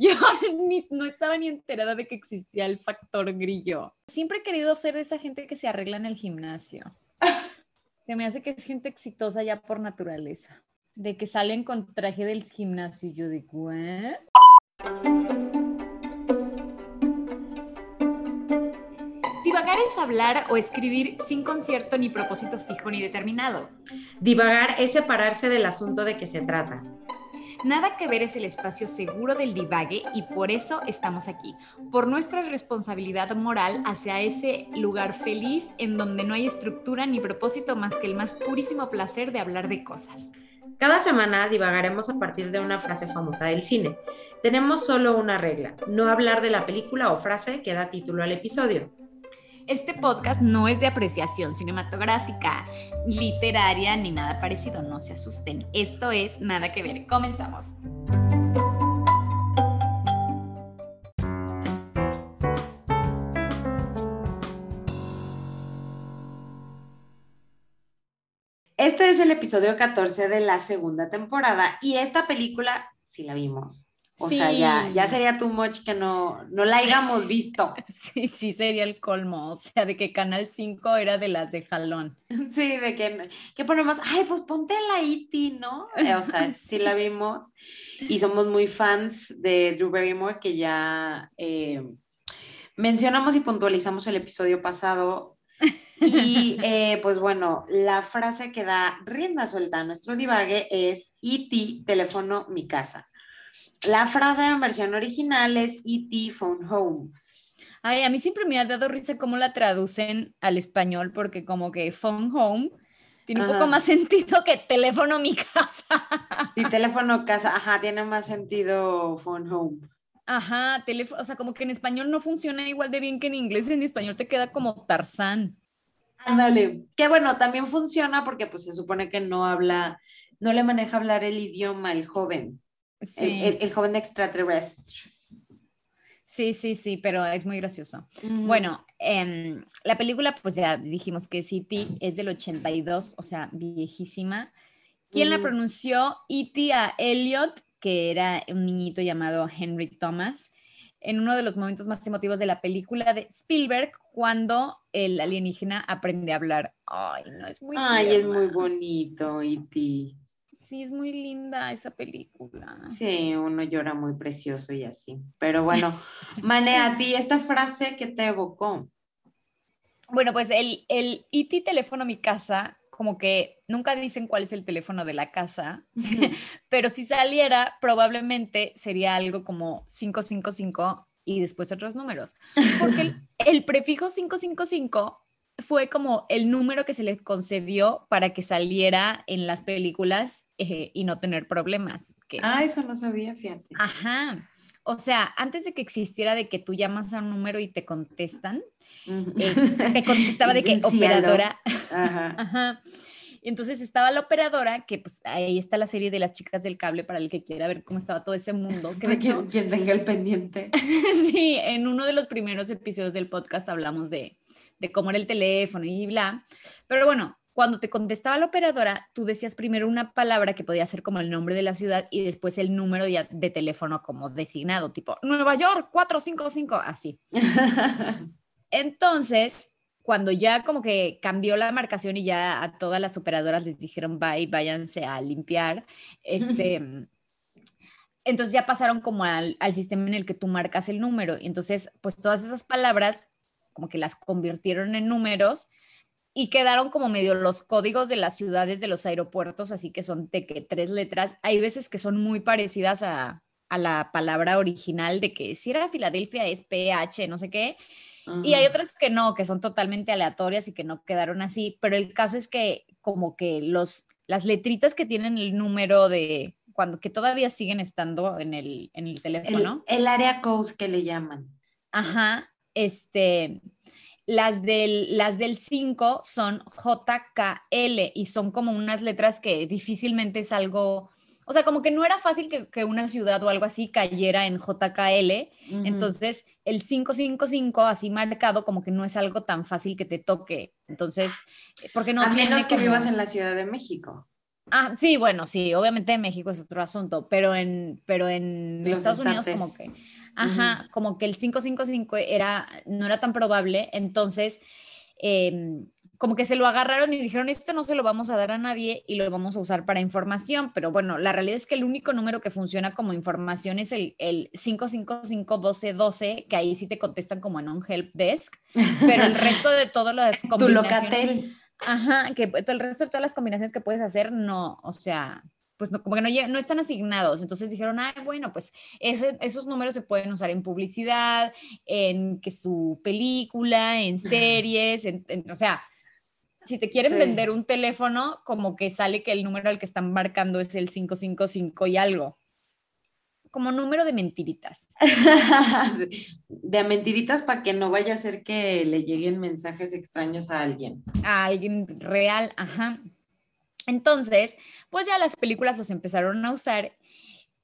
Yo no estaba ni enterada de que existía el factor grillo. Siempre he querido ser de esa gente que se arregla en el gimnasio. Se me hace que es gente exitosa ya por naturaleza. De que salen con traje del gimnasio y yo digo, ¿eh? Divagar es hablar o escribir sin concierto ni propósito fijo ni determinado. Divagar es separarse del asunto de que se trata. Nada que ver es el espacio seguro del divague y por eso estamos aquí, por nuestra responsabilidad moral hacia ese lugar feliz en donde no hay estructura ni propósito más que el más purísimo placer de hablar de cosas. Cada semana divagaremos a partir de una frase famosa del cine. Tenemos solo una regla, no hablar de la película o frase que da título al episodio. Este podcast no es de apreciación cinematográfica, literaria ni nada parecido, no se asusten. Esto es nada que ver. Comenzamos. Este es el episodio 14 de la segunda temporada y esta película sí la vimos. O sea, ya, ya sería too much que no, no la hayamos visto. Sí, sí, sería el colmo. O sea, de que Canal 5 era de las de jalón. Sí, de que, que ponemos, ay, pues ponte la IT, ¿no? Eh, o sea, sí la vimos. Y somos muy fans de Drew Barrymore, que ya eh, mencionamos y puntualizamos el episodio pasado. Y eh, pues bueno, la frase que da rienda suelta a nuestro divague es IT, teléfono, mi casa. La frase en versión original es E.T. Phone Home. Ay, a mí siempre me ha dado risa cómo la traducen al español, porque como que Phone Home tiene un poco más sentido que teléfono mi casa. Sí, teléfono casa, ajá, tiene más sentido Phone Home. Ajá, teléfono, o sea, como que en español no funciona igual de bien que en inglés, en español te queda como Tarzán. Ándale, que bueno, también funciona porque pues se supone que no habla, no le maneja hablar el idioma el joven. El, joven extraterrestre. Sí, sí, sí, pero es muy gracioso. Bueno, em, la película, pues ya dijimos que City es del 82, o sea, viejísima. ¿Quién la pronunció? E.T. a Elliot, que era un niñito llamado Henry Thomas, en uno de los momentos más emotivos de la película de Spielberg, cuando el alienígena aprende a hablar. Ay, no, es muy Ay, es muy bonito, E.T. Sí, es muy linda esa película. Sí, uno llora muy precioso y así. Pero bueno, Mane, a ti esta frase que te evocó. Bueno, pues el, el IT teléfono mi casa, como que nunca dicen cuál es el teléfono de la casa, pero si saliera, probablemente sería algo como 555 y después otros números. Porque el, el prefijo 555 fue como el número que se le concedió para que saliera en las películas eh, y no tener problemas. ah, eso no sabía, fíjate. Ajá. O sea, antes de que existiera de que tú llamas a un número y te contestan, eh, te contestaba de que operadora. Ajá. Ajá. Entonces estaba la operadora, que pues ahí está la serie de las chicas del cable para el que quiera ver cómo estaba todo ese mundo. Que de hecho, quien tenga el pendiente. sí, en uno de los primeros episodios del podcast hablamos de, de cómo era el teléfono y bla. Pero bueno, cuando te contestaba la operadora, tú decías primero una palabra que podía ser como el nombre de la ciudad y después el número de, de teléfono como designado, tipo Nueva York 455, así. Entonces, cuando ya como que cambió la marcación y ya a todas las operadoras les dijeron bye, váyanse a limpiar, este, entonces ya pasaron como al, al, sistema en el que tú marcas el número. Y entonces, pues todas esas palabras como que las convirtieron en números y quedaron como medio los códigos de las ciudades de los aeropuertos, así que son de que tres letras. Hay veces que son muy parecidas a, la palabra original de que si era Filadelfia es PH, no sé qué. Y hay otras que no, que son totalmente aleatorias y que no quedaron así, pero el caso es que como que los, las letritas que tienen el número de cuando que todavía siguen estando en el, en el teléfono. El, el área code que le llaman. Ajá, este, las del, las del 5 son JKL y son como unas letras que difícilmente es algo, o sea, como que no era fácil que, una ciudad o algo así cayera en JKL. Entonces, el 555 así marcado como que no es algo tan fácil que te toque. Entonces, porque no... A menos que vivas en la Ciudad de México. Ah, sí, bueno, sí, obviamente en México es otro asunto, pero en, pero en Estados Unidos como que, ajá, como que el 555 era, no era tan probable, entonces em, como que se lo agarraron y dijeron, este no se lo vamos a dar a nadie y lo vamos a usar para información, pero bueno, la realidad es que el único número que funciona como información es el, el 555-1212, que ahí sí te contestan como en un help desk, pero el resto de todas las combinaciones... Ajá, que el resto de todas las combinaciones que puedes hacer, no, o sea, pues no, como que no, no están asignados. Entonces dijeron, ay, bueno, pues esos números se pueden usar en publicidad, en que su película, en series, en, o sea, si te quieren vender un teléfono, como que sale que el número al que están marcando es el 555 y algo como número de mentiritas. de mentiritas para que no vaya a ser que le lleguen mensajes extraños a alguien. A alguien real, ajá. Entonces, pues ya las películas los empezaron a usar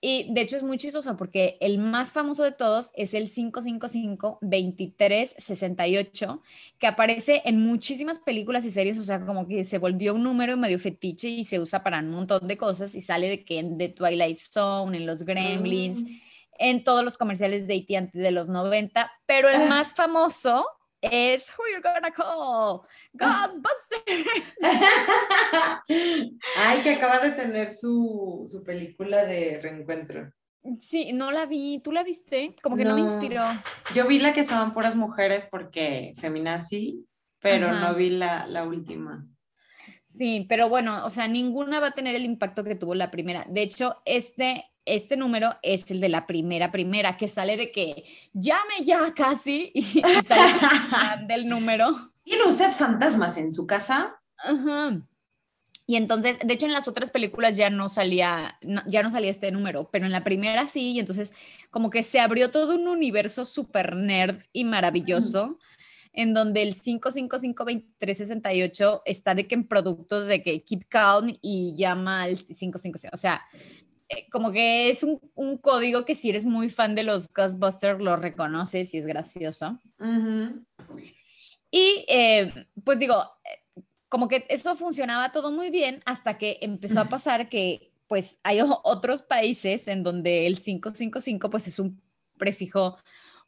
y de hecho es muy chistoso porque el más famoso de todos es el 555-2368, que aparece en muchísimas películas y series, o sea, como que se volvió un número medio fetiche y se usa para un montón de cosas y sale de que en The Twilight Zone, en los Gremlins, mm. en todos los comerciales de AT&T de los 90, pero el ah. más famoso es Who You Gonna Call? Ghostbusters. Ay, que acaba de tener su, su, película de reencuentro. Sí, no la vi. ¿Tú la viste? Como que no, me inspiró. Yo vi la que son puras mujeres porque feminazi, pero no vi la, la última. Sí, pero bueno, o sea, ninguna va a tener el impacto que tuvo la primera. De hecho, este este número es el de la primera primera, que sale de que llame ya casi y, sale del número. ¿Tiene usted fantasmas en su casa? Ajá. Y entonces, de hecho en las otras películas ya no salía, ya no salía este número, pero en la primera sí, y entonces como que se abrió todo un universo súper nerd y maravilloso, en donde el 5552368 está de que en productos de que keep calm y llama al 555, o sea, eh, como que es un, un, código que si eres muy fan de los Ghostbusters lo reconoces y es gracioso. Y eh, pues digo, eh, como que eso funcionaba todo muy bien hasta que empezó a pasar que pues hay otros países en donde el 555 pues es un prefijo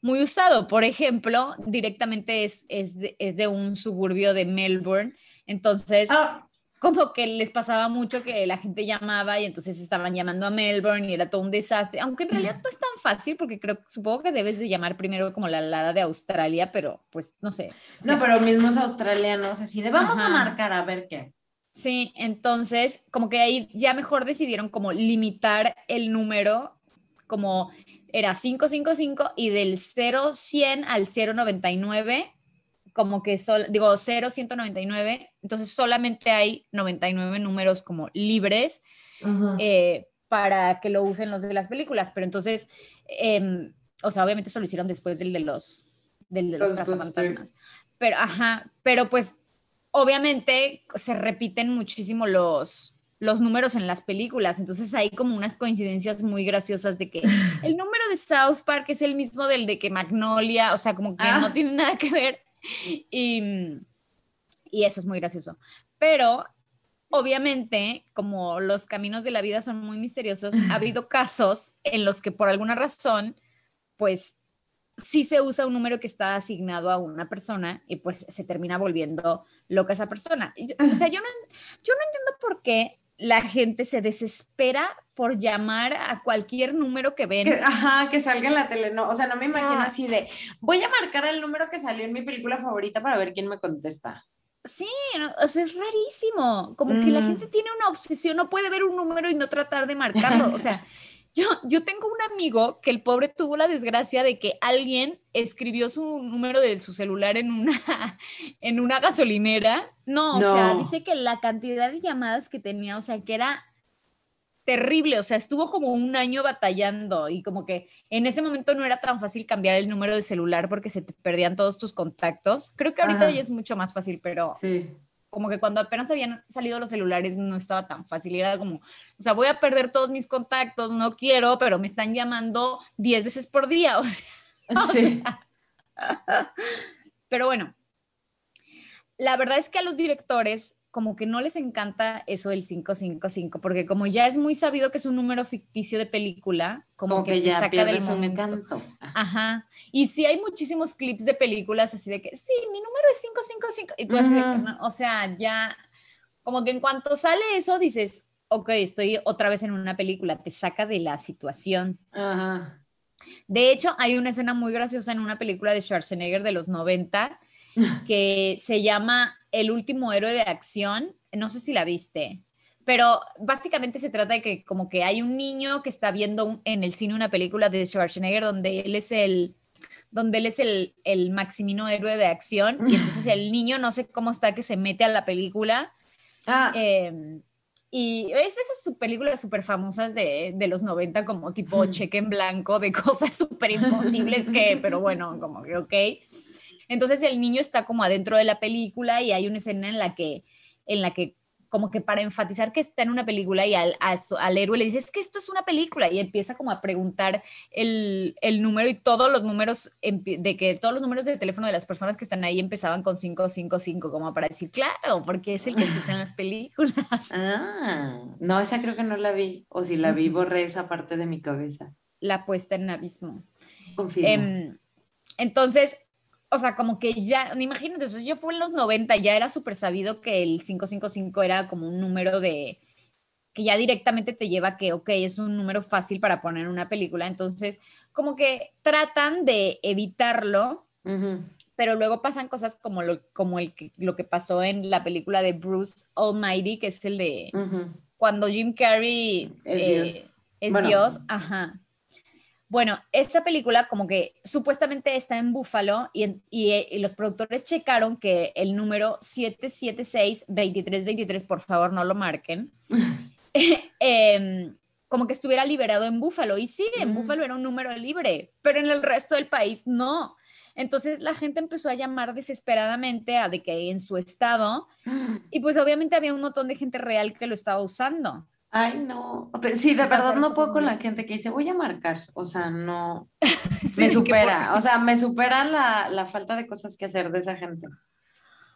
muy usado. Por ejemplo, directamente es, es, de, es de un suburbio de Melbourne. Entonces, ah como que les pasaba mucho que la gente llamaba y entonces estaban llamando a Melbourne y era todo un desastre, aunque en realidad no es tan fácil porque creo, supongo que debes de llamar primero como la alada de Australia, pero pues no sé. No, pero mismos australianos así de vamos a marcar a ver qué. Sí, entonces como que ahí ya mejor decidieron como limitar el número como era 555 y del 0100 al 099 como que, sol, digo, 0, 199, entonces solamente hay 99 números como libres eh, para que lo usen los de las películas, pero entonces, em, o sea, obviamente eso lo hicieron después del de los, del de los. Pero, ajá, pero pues obviamente se repiten muchísimo los, los números en las películas, entonces hay como unas coincidencias muy graciosas de que el número de South Park es el mismo del de que Magnolia, o sea, como que no tiene nada que ver, y, y eso es muy gracioso. Pero obviamente, como los caminos de la vida son muy misteriosos, ha habido casos en los que por alguna razón, pues sí se usa un número que está asignado a una persona y pues se termina volviendo loca esa persona. O sea, yo no, yo no entiendo por qué la gente se desespera por llamar a cualquier número que ven. ajá, que salga en la tele. No, o sea, no me imagino así de, voy a marcar el número que salió en mi película favorita para ver quién me contesta. Sí, o sea, es rarísimo. Como que la mm. gente tiene una obsesión, no puede ver un número y no tratar de marcarlo. O sea, Yo, tengo un amigo que el pobre tuvo la desgracia de que alguien escribió su número de su celular en una, en una gasolinera. No, o sea, dice que la cantidad de llamadas que tenía, o sea, que era terrible, o sea, estuvo como un año batallando y como que en ese momento no era tan fácil cambiar el número de celular porque se te perdían todos tus contactos. Creo que ahorita ya es mucho más fácil, pero sí como que cuando apenas habían salido los celulares no estaba tan fácil, era como, o sea, voy a perder todos mis contactos, no quiero, pero me están llamando 10 veces por día, o sea. Sí. pero bueno, la verdad es que a los directores como que no les encanta eso del 555, porque como ya es muy sabido que es un número ficticio de película, como, que, ya saca del momento. Ajá. Y sí hay muchísimos clips de películas así de que, sí, mi número es 555. Y tú así de que, o sea, ya, como que en cuanto sale eso dices, ok, estoy otra vez en una película, te saca de la situación. Ajá. De hecho, hay una escena muy graciosa en una película de Schwarzenegger de los 90 que se llama El último héroe de acción. No sé si la viste, pero básicamente se trata de que como que hay un niño que está viendo en el cine una película de Schwarzenegger donde él es el donde él es el, el maximino héroe de acción y entonces el niño no sé cómo está que se mete a la película. Ah. Em, y es esas películas súper famosas de, de, los 90, como tipo cheque en blanco de cosas súper imposibles que, pero bueno, como que ok. Entonces el niño está como adentro de la película y hay una escena en la que, en la que como que para enfatizar que está en una película y al, al, héroe le dice, es que esto es una película y empieza como a preguntar el, el número y todos los números, de que todos los números de teléfono de las personas que están ahí empezaban con 555, como para decir, claro, porque es el que se usa en las películas. Ah, no, esa creo que no la vi, o si la vi, borré esa parte de mi cabeza. La puesta en abismo. Confirmo. Em, entonces, o sea, como que ya, imagínate, entonces yo fui en los 90, ya era súper sabido que el 555 era como un número de, que ya directamente te lleva a que, ok, es un número fácil para poner una película, entonces como que tratan de evitarlo, pero luego pasan cosas como, lo, como el que, lo que pasó en la película de Bruce Almighty, que es el de cuando Jim Carrey es Dios, eh, es Dios ajá bueno, esa película como que supuestamente está en Búfalo y, y, los productores checaron que el número 776-2323, por favor no lo marquen, em, como que estuviera liberado en Búfalo. Y sí, en Búfalo era un número libre, pero en el resto del país no. Entonces la gente empezó a llamar desesperadamente a de que en su estado, y pues obviamente había un montón de gente real que lo estaba usando. Ay, no. sí, de verdad no puedo con la gente que dice, voy a marcar. O sea, no. me supera. O sea, me supera la, la, falta de cosas que hacer de esa gente.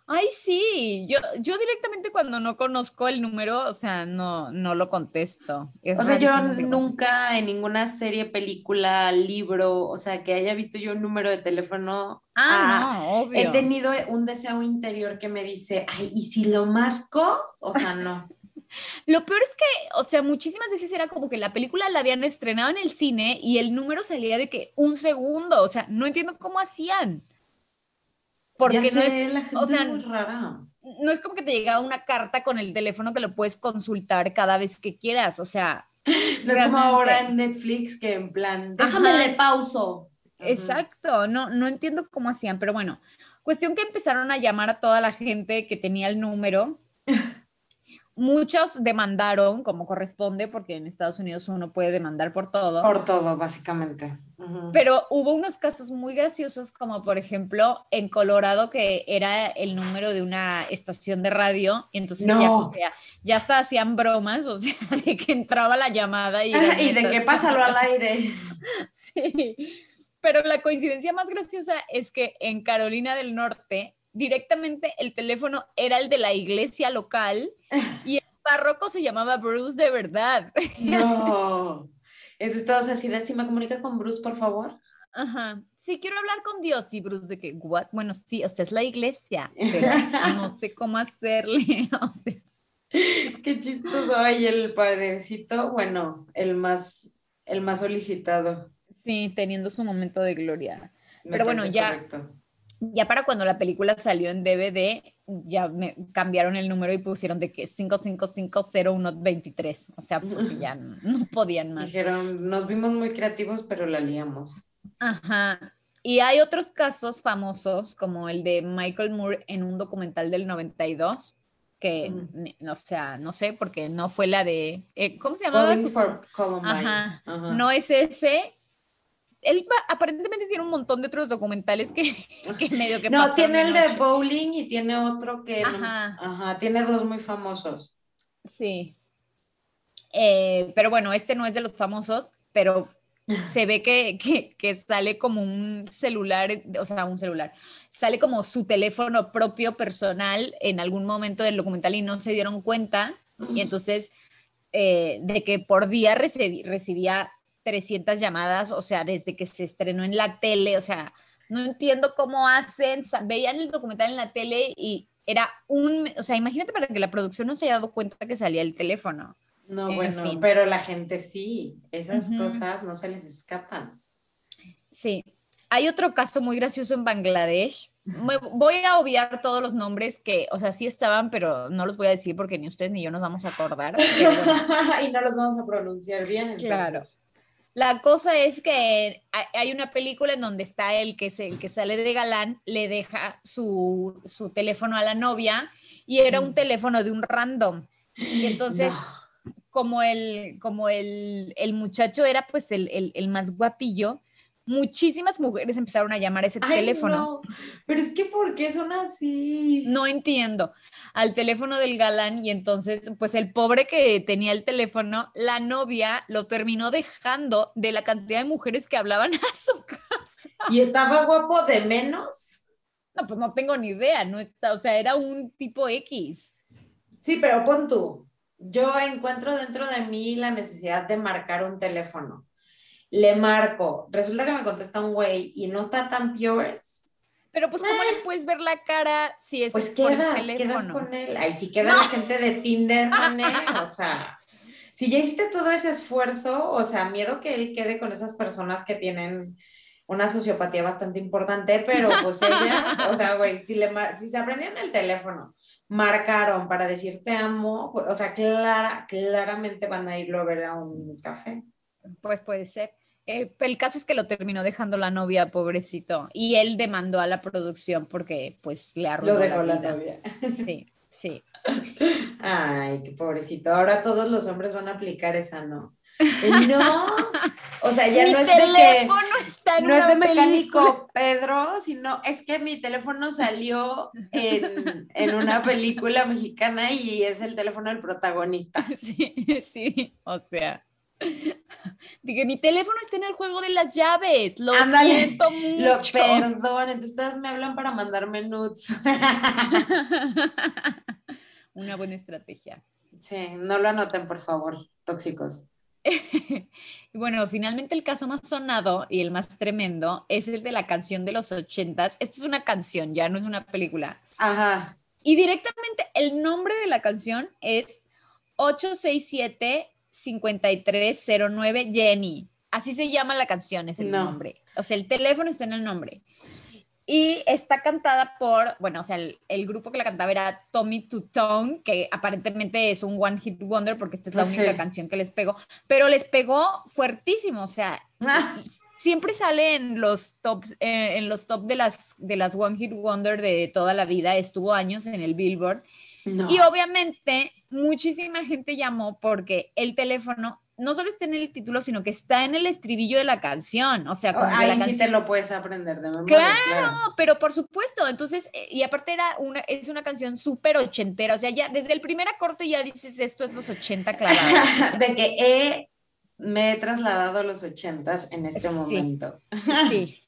Ay, sí. Yo, yo directamente cuando no conozco el número, o sea, no, no lo contesto. o sea, yo nunca en ninguna serie, película, libro, o sea, que haya visto yo un número de teléfono. Ah, no, obvio. He tenido un deseo interior que me dice, ay, ¿y si lo marco? O sea, no. Lo peor es que, o sea, muchísimas veces era como que la película la habían estrenado en el cine y el número salía de que un segundo, o sea, no entiendo cómo hacían. Porque no es, o sea, no es como que te llegaba una carta con el teléfono que lo puedes consultar cada vez que quieras, o sea, no es como ahora en Netflix que en plan, déjame de pauso. Exacto, no, no entiendo cómo hacían, pero bueno, cuestión que empezaron a llamar a toda la gente que tenía el número Muchos demandaron como corresponde, porque en Estados Unidos uno puede demandar por todo. Por todo, básicamente. Pero hubo unos casos muy graciosos, como por ejemplo en Colorado, que era el número de una estación de radio, y entonces ya, ya, hasta hacían bromas, o sea, de que entraba la llamada y, y de que pásalo al aire. sí. Pero la coincidencia más graciosa es que en Carolina del Norte directamente el teléfono era el de la iglesia local y el párroco se llamaba Bruce de verdad. No. Entonces todos así de, si me comunica con Bruce, por favor. Ajá. Sí, quiero hablar con Dios. Y Bruce de que, what? Bueno, sí, o sea, es la iglesia, no sé cómo hacerle. Qué chistoso. Ay, el padrecito, bueno, el más, el más solicitado. Sí, teniendo su momento de gloria. Pero bueno, ya ya para cuando la película salió en DVD, ya me cambiaron el número y pusieron de que 5550123. O sea, porque ya no, podían más. Dijeron, nos vimos muy creativos, pero la liamos. Ajá. Y hay otros casos famosos, como el de Michael Moore en un documental del 92, que, o sea, no sé, porque no fue la de, eh, ¿cómo se llamaba? Ajá. Ajá. No es ese, él aparentemente tiene un montón de otros documentales que, medio que No, tiene el de bowling y tiene otro que... Ajá. ajá tiene dos muy famosos. Sí. Eh, pero bueno, este no es de los famosos, pero se ve que, que, que, sale como un celular, o sea, un celular, sale como su teléfono propio personal en algún momento del documental y no se dieron cuenta. Y entonces, eh, de que por día recibía 300 llamadas, o sea, desde que se estrenó en la tele, o sea, no entiendo cómo hacen, veían el documental en la tele y era un, o sea, imagínate para que la producción no se haya dado cuenta que salía el teléfono. No, bueno, pero la gente sí, esas cosas no se les escapan. Sí. Hay otro caso muy gracioso en Bangladesh. Voy a obviar todos los nombres que, o sea, sí estaban, pero no los voy a decir porque ni ustedes ni yo nos vamos a acordar. y no los vamos a pronunciar bien. Entonces. Claro. La cosa es que hay una película en donde está el que, el que sale de galán, le deja su, teléfono a la novia y era un mm. teléfono de un random. Y entonces, como, el, como el, muchacho era pues el, el más guapillo, muchísimas mujeres empezaron a llamar a ese teléfono. Pero es que, ¿por qué son así? No entiendo. Al teléfono del galán y entonces, pues el pobre que tenía el teléfono, la novia lo terminó dejando de la cantidad de mujeres que hablaban a su casa. ¿Y estaba guapo de menos? No, pues no tengo ni idea, no está, o sea, era un tipo X. Sí, pero pon tú, yo encuentro dentro de mí la necesidad de marcar un teléfono le marco, resulta que me contesta un güey y no está tan pures. Pero pues, ¿cómo le eh. puedes ver la cara si es pues quedas, quedas con él. Ay, si queda la gente de Tinder con él, o sea, si ya hiciste todo ese esfuerzo, o sea, miedo que él quede con esas personas que tienen una sociopatía bastante importante, pero pues ella, o sea, güey, si, le, si se aprendieron el teléfono, marcaron para decir te amo, pues, o sea, clara, claramente van a irlo a ver a un café. Pues puede ser. Eh, el caso es que lo terminó dejando la novia, pobrecito, y él demandó a la producción porque pues le arruinó lo la, novia. Sí, sí. Ay, qué pobrecito. Ahora todos los hombres van a aplicar esa, ¿no? No, o sea, ya no es de que, está no es de mecánico Pedro, sino es que mi teléfono salió en, en, una película mexicana y es el teléfono del protagonista. Sí, sí, o sea. Dije, mi teléfono está en el juego de las llaves. Lo siento mucho. Lo, perdón, entonces ustedes me hablan para mandarme nudes. Una buena estrategia. Sí, no lo anoten, por favor, tóxicos. y bueno, finalmente el caso más sonado y el más tremendo es el de la canción de los ochentas. Esta es una canción, ya no es una película. Ajá. Y directamente el nombre de la canción es 867 5309 Jenny. Así se llama la canción, es el nombre. O sea, el teléfono está en el nombre. Y está cantada por, bueno, o sea, el, grupo que la cantaba era Tommy Tutone, que aparentemente es un One Hit Wonder porque esta es la única canción que les pegó, pero les pegó fuertísimo, o sea, ah. siempre sale en los tops, eh, en los top de las, de las One Hit Wonder de toda la vida, estuvo años en el Billboard. Y obviamente muchísima gente llamó porque el teléfono no solo está en el título, sino que está en el estribillo de la canción. O sea, como ahí la sí te lo puedes aprender de memoria. Claro, pero por supuesto. Entonces, eh, y aparte era una, es una canción súper ochentera. O sea, ya desde el primer acorde ya dices esto es los ochenta clavados. de que he, me he trasladado a los ochentas en este momento. Sí.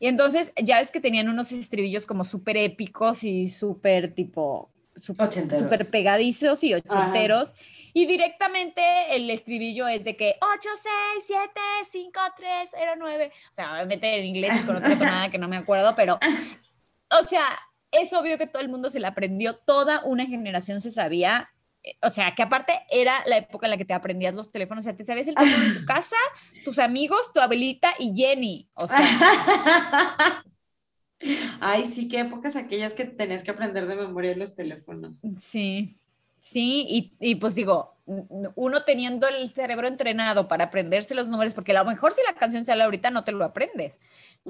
Y entonces ya es que tenían unos estribillos como súper épicos y súper tipo súper pegadizos y ochenteros. Y directamente el estribillo es de que 8, 6, 7, 5, 3, 0, 9. O sea, obviamente en inglés con otra tonada que no me acuerdo, pero, o sea, es obvio que todo el mundo se la aprendió, toda una generación se sabía. O sea, que aparte era la época en la que te aprendías los teléfonos. O sea, te sabías el teléfono de tu casa, tus amigos, tu abuelita y Jenny. O sea. Ay, sí, qué épocas aquellas que tenías que aprender de memoria los teléfonos. Sí, sí, y, y, pues digo, uno teniendo el cerebro entrenado para aprenderse los números, porque a lo mejor si la canción sale ahorita no te lo aprendes,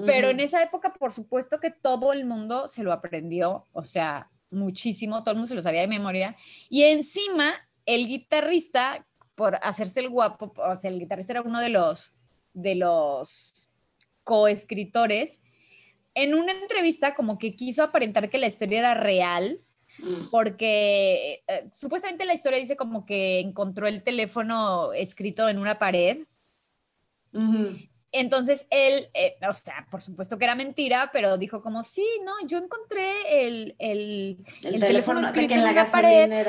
pero en esa época por supuesto que todo el mundo se lo aprendió, o sea, muchísimo, todo el mundo se lo sabía de memoria, y encima el guitarrista, por hacerse el guapo, o sea, el guitarrista era uno de los, de los coescritores, en una entrevista como que quiso aparentar que la historia era real, mm. porque eh, supuestamente la historia dice como que encontró el teléfono escrito en una pared Entonces él, eh, o sea, por supuesto que era mentira, pero dijo como, sí, no, yo encontré el, el, el, teléfono, escrito en la, pared.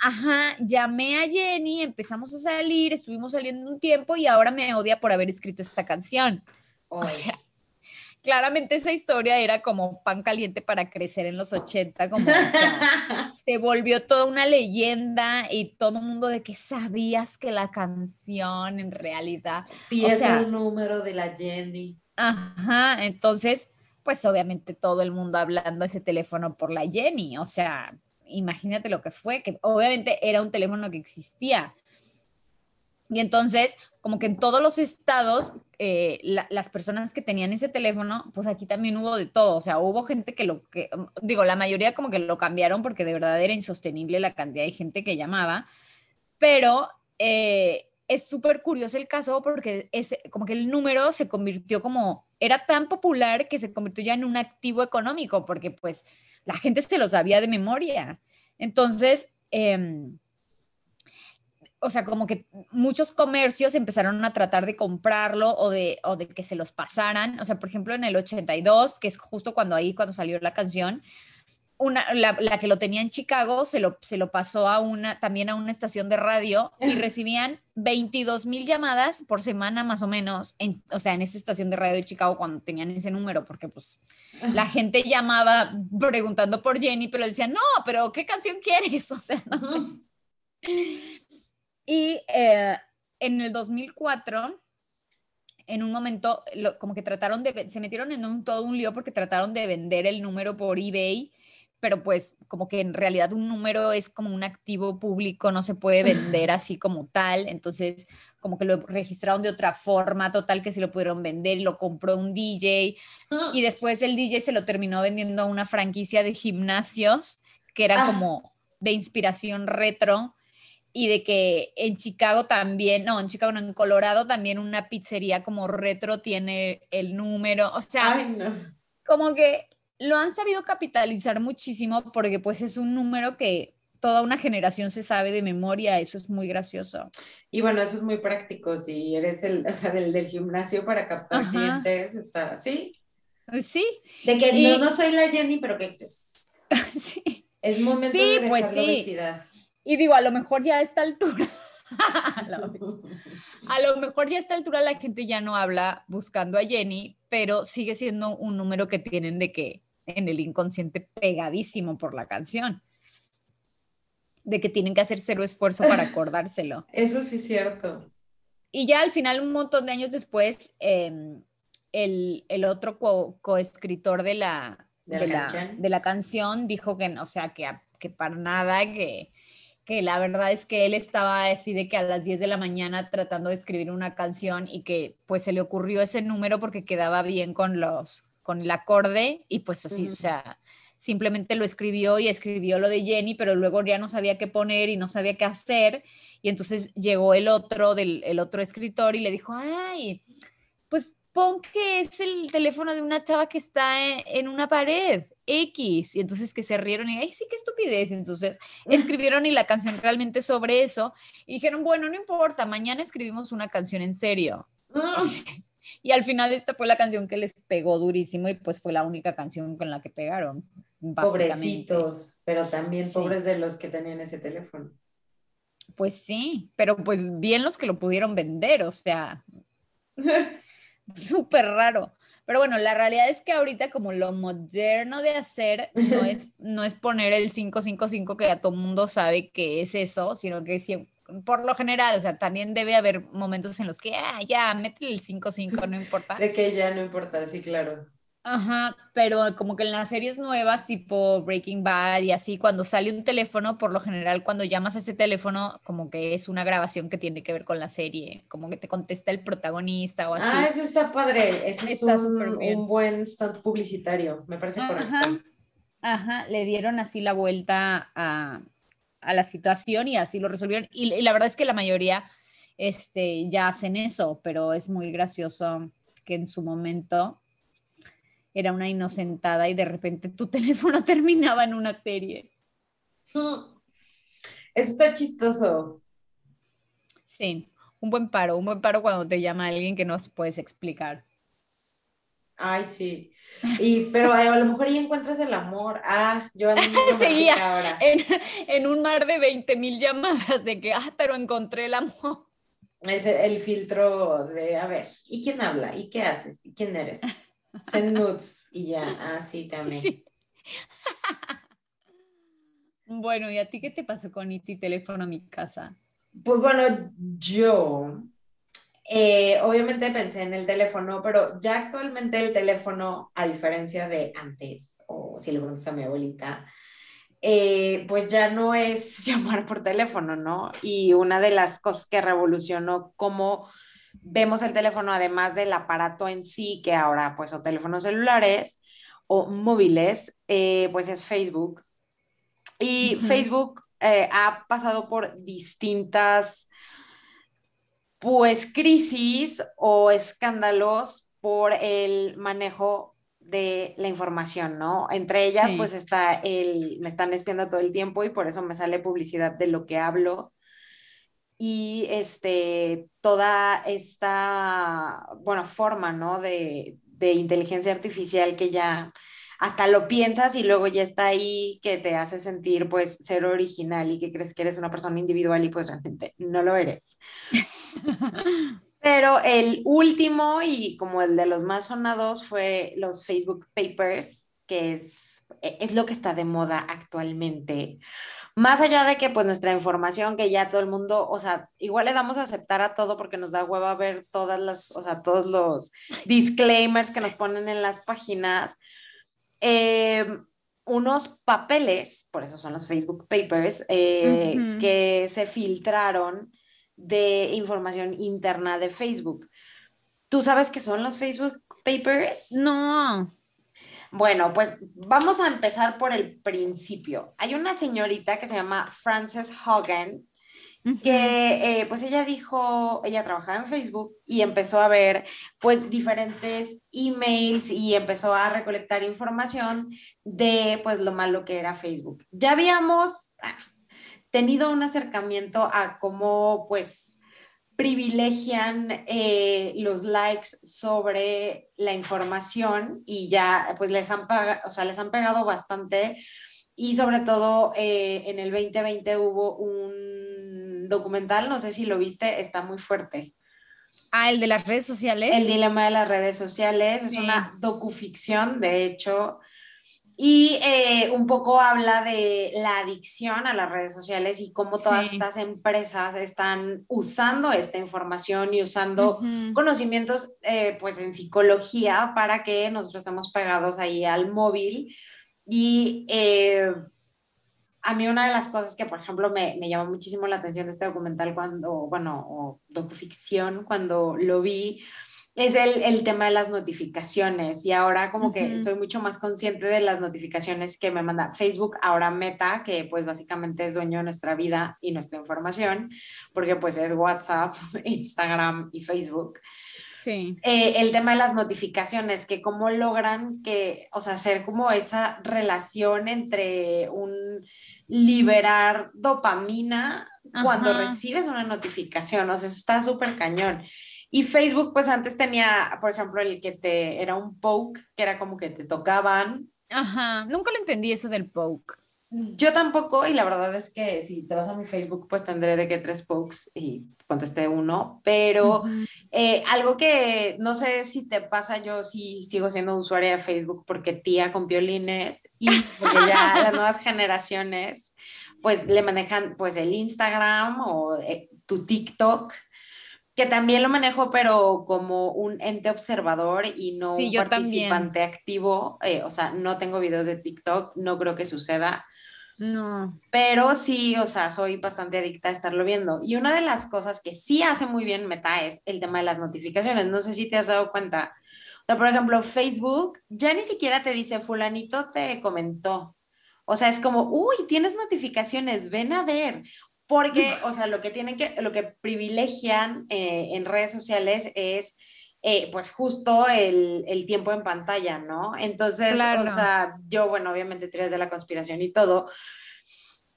Ajá, llamé a Jenny, empezamos a salir, estuvimos saliendo un tiempo y ahora me odia por haber escrito esta canción. O sea, claramente esa historia era como pan caliente para crecer en los 80, como se volvió toda una leyenda y todo el mundo de que sabías que la canción en realidad. Sí, es el número de la Jenny. Ajá, entonces, pues obviamente todo el mundo hablando ese teléfono por la Jenny, o sea, imagínate lo que fue, que obviamente era un teléfono que existía. Y entonces, como que en todos los estados, eh, las personas que tenían ese teléfono, pues aquí también hubo de todo, o sea, hubo gente que lo que, digo, la mayoría como que lo cambiaron porque de verdad era insostenible la cantidad de gente que llamaba, pero eh, es súper curioso el caso porque es como que el número se convirtió como, era tan popular que se convirtió ya en un activo económico, porque pues la gente se lo sabía de memoria. Entonces, eh, o sea, como que muchos comercios empezaron a tratar de comprarlo o de, o de que se los pasaran. O sea, por ejemplo, en el 82, que es justo cuando ahí, cuando salió la canción, una, la, la, que lo tenía en Chicago se lo, se lo pasó a una, también a una estación de radio y recibían 22 mil llamadas por semana más o menos, en, o sea, en esa estación de radio de Chicago cuando tenían ese número, porque pues la gente llamaba preguntando por Jenny, pero decían, no, pero ¿qué canción quieres? O sea, no sé. Y eh, en el 2004, en un momento, como que trataron de, se metieron en un, todo un lío porque trataron de vender el número por eBay, pero pues como que en realidad un número es como un activo público, no se puede vender así como tal, entonces como que lo registraron de otra forma, total que se lo pudieron vender, lo compró un DJ y después el DJ se lo terminó vendiendo a una franquicia de gimnasios que era ah. como de inspiración retro y de que en Chicago también, no, en Chicago no, en Colorado también una pizzería como retro tiene el número, o sea, como que lo han sabido capitalizar muchísimo porque pues es un número que toda una generación se sabe de memoria, eso es muy gracioso. Y bueno, eso es muy práctico, si eres el, o sea, del, del gimnasio para captar clientes, está, ¿sí? Sí. De que no, no soy la Jenny, pero que... sí. Es momento de dejar pues la obesidad. Y digo, a lo mejor ya a esta altura, a lo mejor ya a esta altura la gente ya no habla buscando a Jenny, pero sigue siendo un número que tienen de que en el inconsciente pegadísimo por la canción. De que tienen que hacer cero esfuerzo para acordárselo. Eso sí es cierto. Y ya al final, un montón de años después, em, el, el, otro coescritor de la, de, la, de, la, canción dijo que, o sea, que, que para nada, que, que la verdad es que él estaba así de que a las 10 de la mañana tratando de escribir una canción y que pues se le ocurrió ese número porque quedaba bien con los con el acorde y pues así, o sea, simplemente lo escribió y escribió lo de Jenny, pero luego ya no sabía qué poner y no sabía qué hacer. Y entonces llegó el otro del el otro escritor y le dijo, "Ay, pues pon que es el teléfono de una chava que está en, una pared, X. Y entonces que se rieron y, ay, sí, qué estupidez. Entonces escribieron y la canción realmente sobre eso. Y dijeron, bueno, no importa, mañana escribimos una canción en serio. Y al final esta fue la canción que les pegó durísimo y pues fue la única canción con la que pegaron. Pobrecitos, pero también pobres de los que tenían ese teléfono. Pues sí, pero pues bien los que lo pudieron vender, o sea. súper raro. Pero bueno, la realidad es que ahorita como lo moderno de hacer no es, no es poner el 555 que ya todo el mundo sabe que es eso, sino que por lo general, o sea, también debe haber momentos en los que, ah, ya, métele el 55, no importa. De que ya no importa, sí, claro. Ajá, pero como que en las series nuevas, tipo Breaking Bad y así, cuando sale un teléfono, por lo general cuando llamas a ese teléfono, como que es una grabación que tiene que ver con la serie, como que te contesta el protagonista o así. Ah, eso está padre, eso es un, buen stunt publicitario, me parece correcto. Ajá, le dieron así la vuelta a, la situación y así lo resolvieron. Y, y, la verdad es que la mayoría este, ya hacen eso, pero es muy gracioso que en su momento era una inocentada y de repente tu teléfono terminaba en una serie. Eso está chistoso. Sí. un buen paro, un buen paro cuando te llama alguien que no puedes explicar. Ay, sí. Y, pero a lo mejor ahí encuentras el amor. Ah, yo a mí Seguía ahora. En, en, un mar de 20 mil llamadas de que, ah, pero encontré el amor. Es el filtro de, a ver, ¿y quién habla? ¿Y qué haces? ¿Y quién eres? Send nudes y ya, ah, sí, también. bueno, ¿y a ti qué te pasó con IT teléfono a mi casa? Pues bueno, yo eh, obviamente pensé en el teléfono, pero ya actualmente el teléfono, a diferencia de antes, o si le preguntas a mi abuelita, eh, pues ya no es llamar por teléfono, ¿no? Y una de las cosas que revolucionó cómo vemos el teléfono, además del aparato en sí, que ahora pues o teléfonos celulares o móviles, eh, pues es Facebook. Y Facebook ha pasado por distintas pues crisis o escándalos por el manejo de la información, ¿no? Entre ellas, pues está el, me están espiando todo el tiempo y por eso me sale publicidad de lo que hablo. Y este, toda esta, bueno, forma, ¿no? De, de inteligencia artificial que ya hasta lo piensas y luego ya está ahí que te hace sentir pues ser original y que crees que eres una persona individual y pues realmente no lo eres. Pero el último y como el de los más sonados fue los Facebook Papers, que es, es lo que está de moda actualmente. Más allá de que pues nuestra información que ya todo el mundo, o sea, igual le damos a aceptar a todo porque nos da hueva ver todas las, o sea, todos los disclaimers que nos ponen en las páginas, Em, unos papeles, por eso son los Facebook Papers, eh, que se filtraron de información interna de Facebook. ¿Tú sabes qué son los Facebook Papers? No. Bueno, pues vamos a empezar por el principio. Hay una señorita que se llama Frances Hogan, que eh, pues ella dijo, ella trabajaba en Facebook y empezó a ver pues diferentes emails y empezó a recolectar información de pues lo malo que era Facebook. Ya habíamos ah, tenido un acercamiento a cómo pues privilegian eh, los likes sobre la información y ya pues les han, o sea, les han pegado bastante y sobre todo eh, en el 2020 hubo un documental, no sé si lo viste, está muy fuerte. Ah, el de las redes sociales. El dilema de las redes sociales, es una docuficción, de hecho, y eh, un poco habla de la adicción a las redes sociales y cómo todas estas empresas están usando esta información y usando conocimientos eh, pues en psicología para que nosotros estemos pegados ahí al móvil. Y eh, a mí una de las cosas que, por ejemplo, me, me, llamó muchísimo la atención de este documental cuando, bueno, o docuficción, cuando lo vi, es el, el tema de las notificaciones. Y ahora como que soy mucho más consciente de las notificaciones que me manda Facebook, ahora Meta, que pues básicamente es dueño de nuestra vida y nuestra información, porque pues es WhatsApp, Instagram y Facebook. Sí. Eh, el tema de las notificaciones, que cómo logran que, o sea, hacer como esa relación entre un liberar dopamina cuando recibes una notificación, o sea, eso está súper cañón. Y Facebook, pues antes tenía, por ejemplo, el que te era un poke, que era como que te tocaban. Ajá, nunca lo entendí eso del poke. Yo tampoco, y la verdad es que si te vas a mi Facebook, pues tendré de que tres pokes y contesté uno, pero eh, algo que no sé si te pasa, yo sí sigo siendo usuaria de Facebook porque tía con violines y porque ya las nuevas generaciones pues le manejan pues el Instagram o eh, tu TikTok, que también lo manejo pero como un ente observador y no un participante activo, eh, o sea, no tengo videos de TikTok, no creo que suceda no. Pero sí, o sea, soy bastante adicta a estarlo viendo. Y una de las cosas que sí hace muy bien Meta es el tema de las notificaciones. No sé si te has dado cuenta. O sea, por ejemplo, Facebook ya ni siquiera te dice, fulanito te comentó. O sea, es como, uy, tienes notificaciones, ven a ver. Porque, o sea, lo que tienen que, lo que privilegian eh, en redes sociales es eh, pues justo el, el, tiempo en pantalla, ¿no? Entonces, o sea, yo, bueno, obviamente teorías de la conspiración y todo.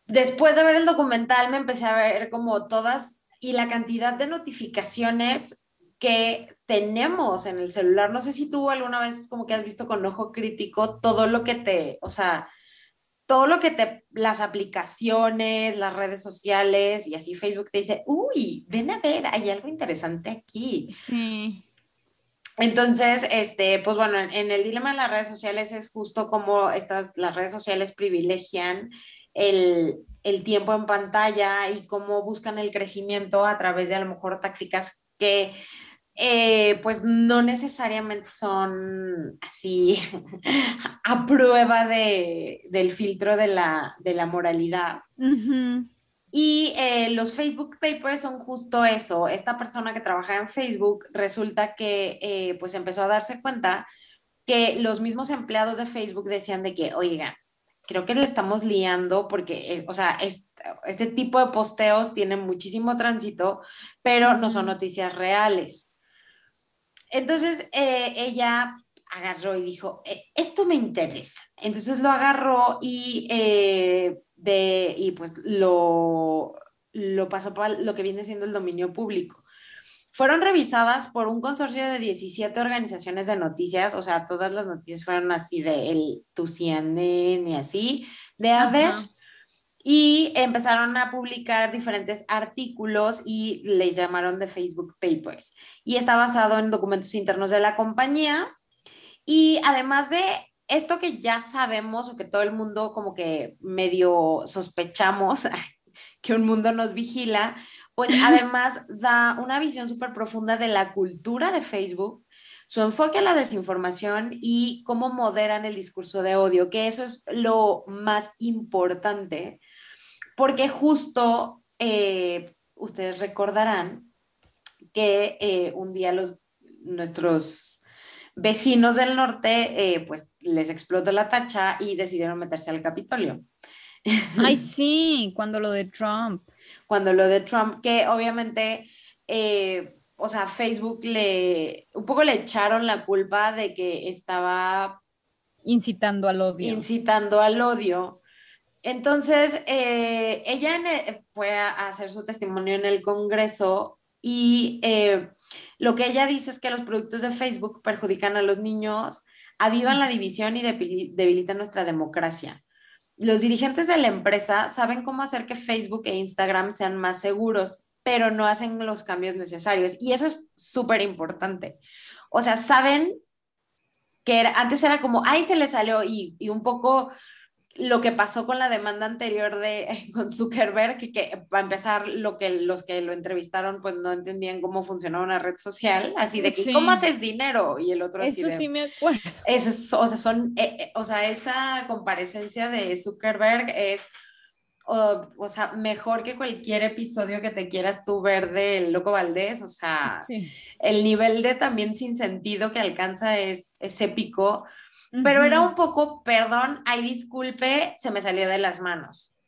Después de ver el documental me empecé a ver como todas y la cantidad de notificaciones que tenemos en el celular. No sé si tú alguna vez como que has visto con ojo crítico todo lo que te, o sea, todo lo que te, las aplicaciones, las redes sociales y así Facebook te dice, uy, ven a ver, hay algo interesante aquí. Sí. Entonces, este, pues bueno, en, el dilema de las redes sociales es justo como estas, las redes sociales privilegian el, el tiempo en pantalla y cómo buscan el crecimiento a través de a lo mejor tácticas que eh, pues no necesariamente son así a prueba de, del filtro de la, de la moralidad. Y eh, los Facebook Papers son justo eso. Esta persona que trabaja en Facebook resulta que eh, pues empezó a darse cuenta que los mismos empleados de Facebook decían de que, oiga, creo que le estamos liando porque, o sea, este tipo de posteos tienen muchísimo tránsito, pero no son noticias reales. Entonces eh, ella agarró y dijo, e, esto me interesa. Entonces lo agarró y, eh, de, y pues lo, lo pasó para lo que viene siendo el dominio público. Fueron revisadas por un consorcio de 17 organizaciones de noticias, o sea, todas las noticias fueron así de el CNN y así, de haber y empezaron a publicar diferentes artículos y le llamaron de Facebook Papers. Y está basado en documentos internos de la compañía. Y además de esto que ya sabemos o que todo el mundo como que medio sospechamos que un mundo nos vigila, pues además da una visión súper profunda de la cultura de Facebook, su enfoque a la desinformación y cómo moderan el discurso de odio, que eso es lo más importante porque justo eh, ustedes recordarán que eh, un día los, nuestros vecinos del norte, eh, pues les explotó la tacha y decidieron meterse al Capitolio. Ay, sí, cuando lo de Trump. Cuando lo de Trump, que obviamente, o sea, Facebook le, un poco le echaron la culpa de que estaba incitando al odio. Incitando al odio. Entonces, eh, ella fue a hacer su testimonio en el Congreso y eh, lo que ella dice es que los productos de Facebook perjudican a los niños, avivan la división y debilitan nuestra democracia. Los dirigentes de la empresa saben cómo hacer que Facebook e Instagram sean más seguros, pero no hacen los cambios necesarios. Y eso es súper importante. O sea, saben que antes era como, ay, se le salió y un poco lo que pasó con la demanda anterior de con Zuckerberg, que, que para empezar, lo que los que lo entrevistaron pues no entendían cómo funcionaba una red social, así de que cómo haces dinero y el otro Eso sí me acuerdo. Eso, o sea, son eh, eh, o sea, esa comparecencia de Zuckerberg es o, sea, mejor que cualquier episodio que te quieras tú ver del Loco Valdés, o sea, el nivel de también sin sentido que alcanza es, es épico pero era un poco, perdón, ay, disculpe, se me salió de las manos.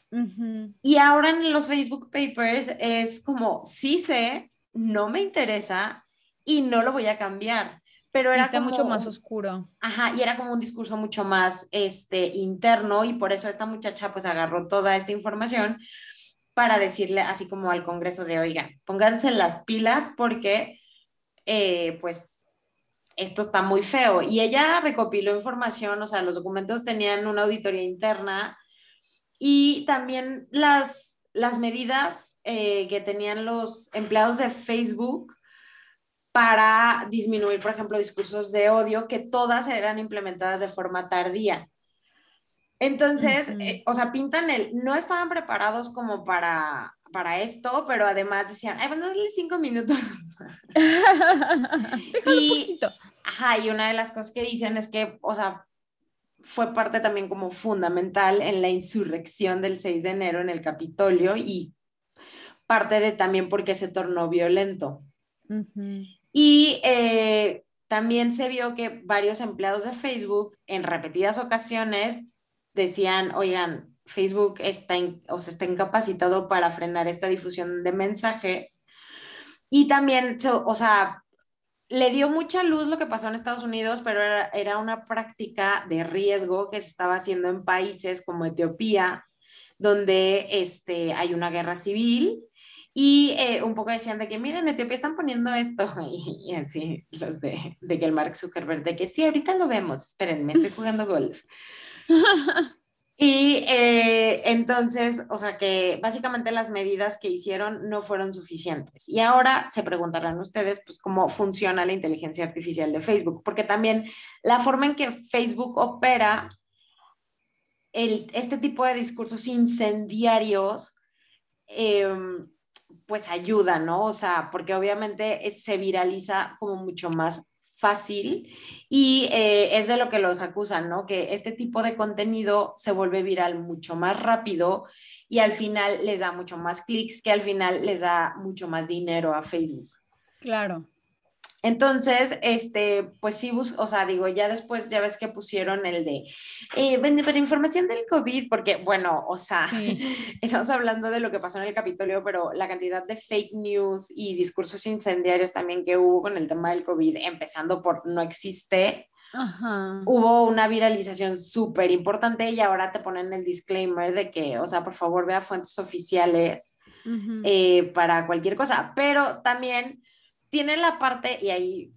Y ahora en los Facebook Papers es como, sí sé, no me interesa y no lo voy a cambiar. Pero era está mucho más oscuro. Ajá, y era como un discurso mucho más este, interno y por eso esta muchacha pues agarró toda esta información para decirle así como al Congreso de, oigan, pónganse las pilas porque eh, pues esto está muy feo. Y ella recopiló información, o sea, los documentos tenían una auditoría interna y también las, las medidas eh, que tenían los empleados de Facebook para disminuir, por ejemplo, discursos de odio, que todas eran implementadas de forma tardía. Entonces, eh, o sea, pintan el, no estaban preparados como para, para esto, pero además decían, ay, bueno, dale cinco minutos y, ajá, y una de las cosas que dicen es que, o sea, fue parte también como fundamental en la insurrección del 6 de enero en el Capitolio y parte de también porque se tornó violento. Y eh, también se vio que varios empleados de Facebook en repetidas ocasiones decían, oigan, Facebook está, o está incapacitado para frenar esta difusión de mensajes. Y también, o sea, le dio mucha luz lo que pasó en Estados Unidos, pero era, una práctica de riesgo que se estaba haciendo en países como Etiopía, donde este, hay una guerra civil Y eh, un poco decían de que, miren, en Etiopía están poniendo esto. Y, así, los de, de que el Mark Zuckerberg, de que sí, ahorita lo vemos, espérenme, estoy jugando golf. Y eh, entonces, o sea que básicamente las medidas que hicieron no fueron suficientes. Y ahora se preguntarán ustedes, pues, cómo funciona la inteligencia artificial de Facebook, porque también la forma en que Facebook opera el, este tipo de discursos incendiarios, em, pues ayuda, ¿no? O sea, porque obviamente se viraliza como mucho más fácil y eh, es de lo que los acusan, ¿no? Que este tipo de contenido se vuelve viral mucho más rápido y al final les da mucho más clics, que al final les da mucho más dinero a Facebook. Claro. Entonces, este, pues sí, o sea, digo, ya después ya ves que pusieron el de, eh, pero información del COVID, porque, bueno, o sea, estamos hablando de lo que pasó en el Capitolio, pero la cantidad de fake news y discursos incendiarios también que hubo con el tema del COVID, empezando por no existe, hubo una viralización súper importante y ahora te ponen el disclaimer de que, o sea, por favor, vea fuentes oficiales eh, para cualquier cosa, pero también tiene la parte, y ahí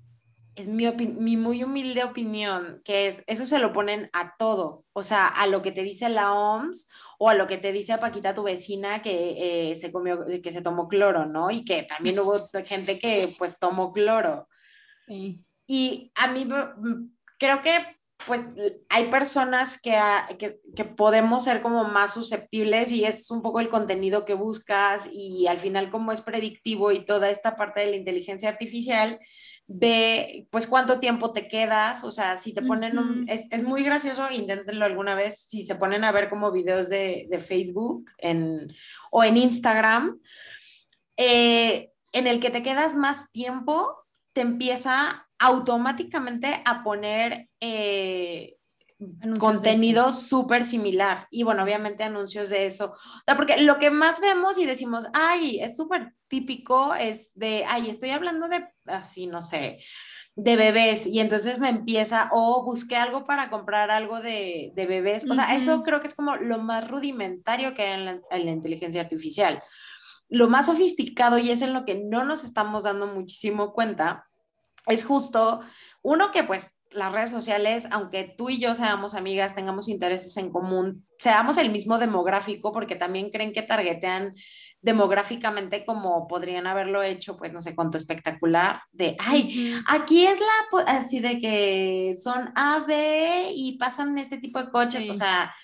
es mi, mi, muy humilde opinión, que es, eso se lo ponen a todo, o sea, a lo que te dice la OMS o a lo que te dice a Paquita, tu vecina, que, eh, se, comió, que se tomó cloro, ¿no? Y que también hubo gente que pues tomó cloro. Sí. Y a mí creo que pues hay personas que, que, que, podemos ser como más susceptibles y es un poco el contenido que buscas y al final como es predictivo y toda esta parte de la inteligencia artificial, ve pues cuánto tiempo te quedas, o sea, si te ponen un, es, es, muy gracioso, inténtenlo alguna vez, si se ponen a ver como videos de, de Facebook en, o en Instagram, eh, en el que te quedas más tiempo, te empieza automáticamente a poner eh, contenido súper similar. Y bueno, obviamente anuncios de eso. O sea, porque lo que más vemos y decimos, ay, es súper típico, es de, ay, estoy hablando de, así, no sé, de bebés. Y entonces me empieza, o busqué algo para comprar algo de, de bebés. O sea, eso creo que es como lo más rudimentario que hay en la, en la inteligencia artificial. Lo más sofisticado y es en lo que no nos estamos dando muchísimo cuenta es justo, uno que pues las redes sociales, aunque tú y yo seamos amigas, tengamos intereses en común, seamos el mismo demográfico, porque también creen que targetean demográficamente como podrían haberlo hecho, pues no sé cuánto espectacular, de, ay, aquí es la, así de que son A, B y pasan este tipo de coches, o sea,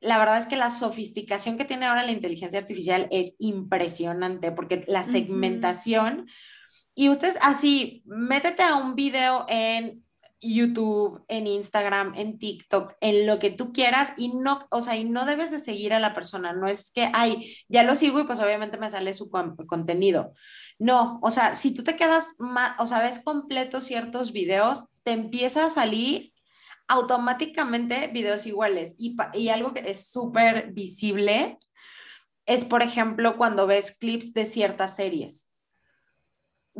la verdad es que la sofisticación que tiene ahora la inteligencia artificial es impresionante, porque la segmentación... Y ustedes así, métete a un video en YouTube, en Instagram, en TikTok, en lo que tú quieras y no, o sea, y no debes de seguir a la persona, no es que, ay, ya lo sigo y pues obviamente me sale su contenido. No, o sea, si tú te quedas, más, o sea, ves completo ciertos videos, te empieza a salir automáticamente videos iguales. Y, y algo que es súper visible es, por ejemplo, cuando ves clips de ciertas series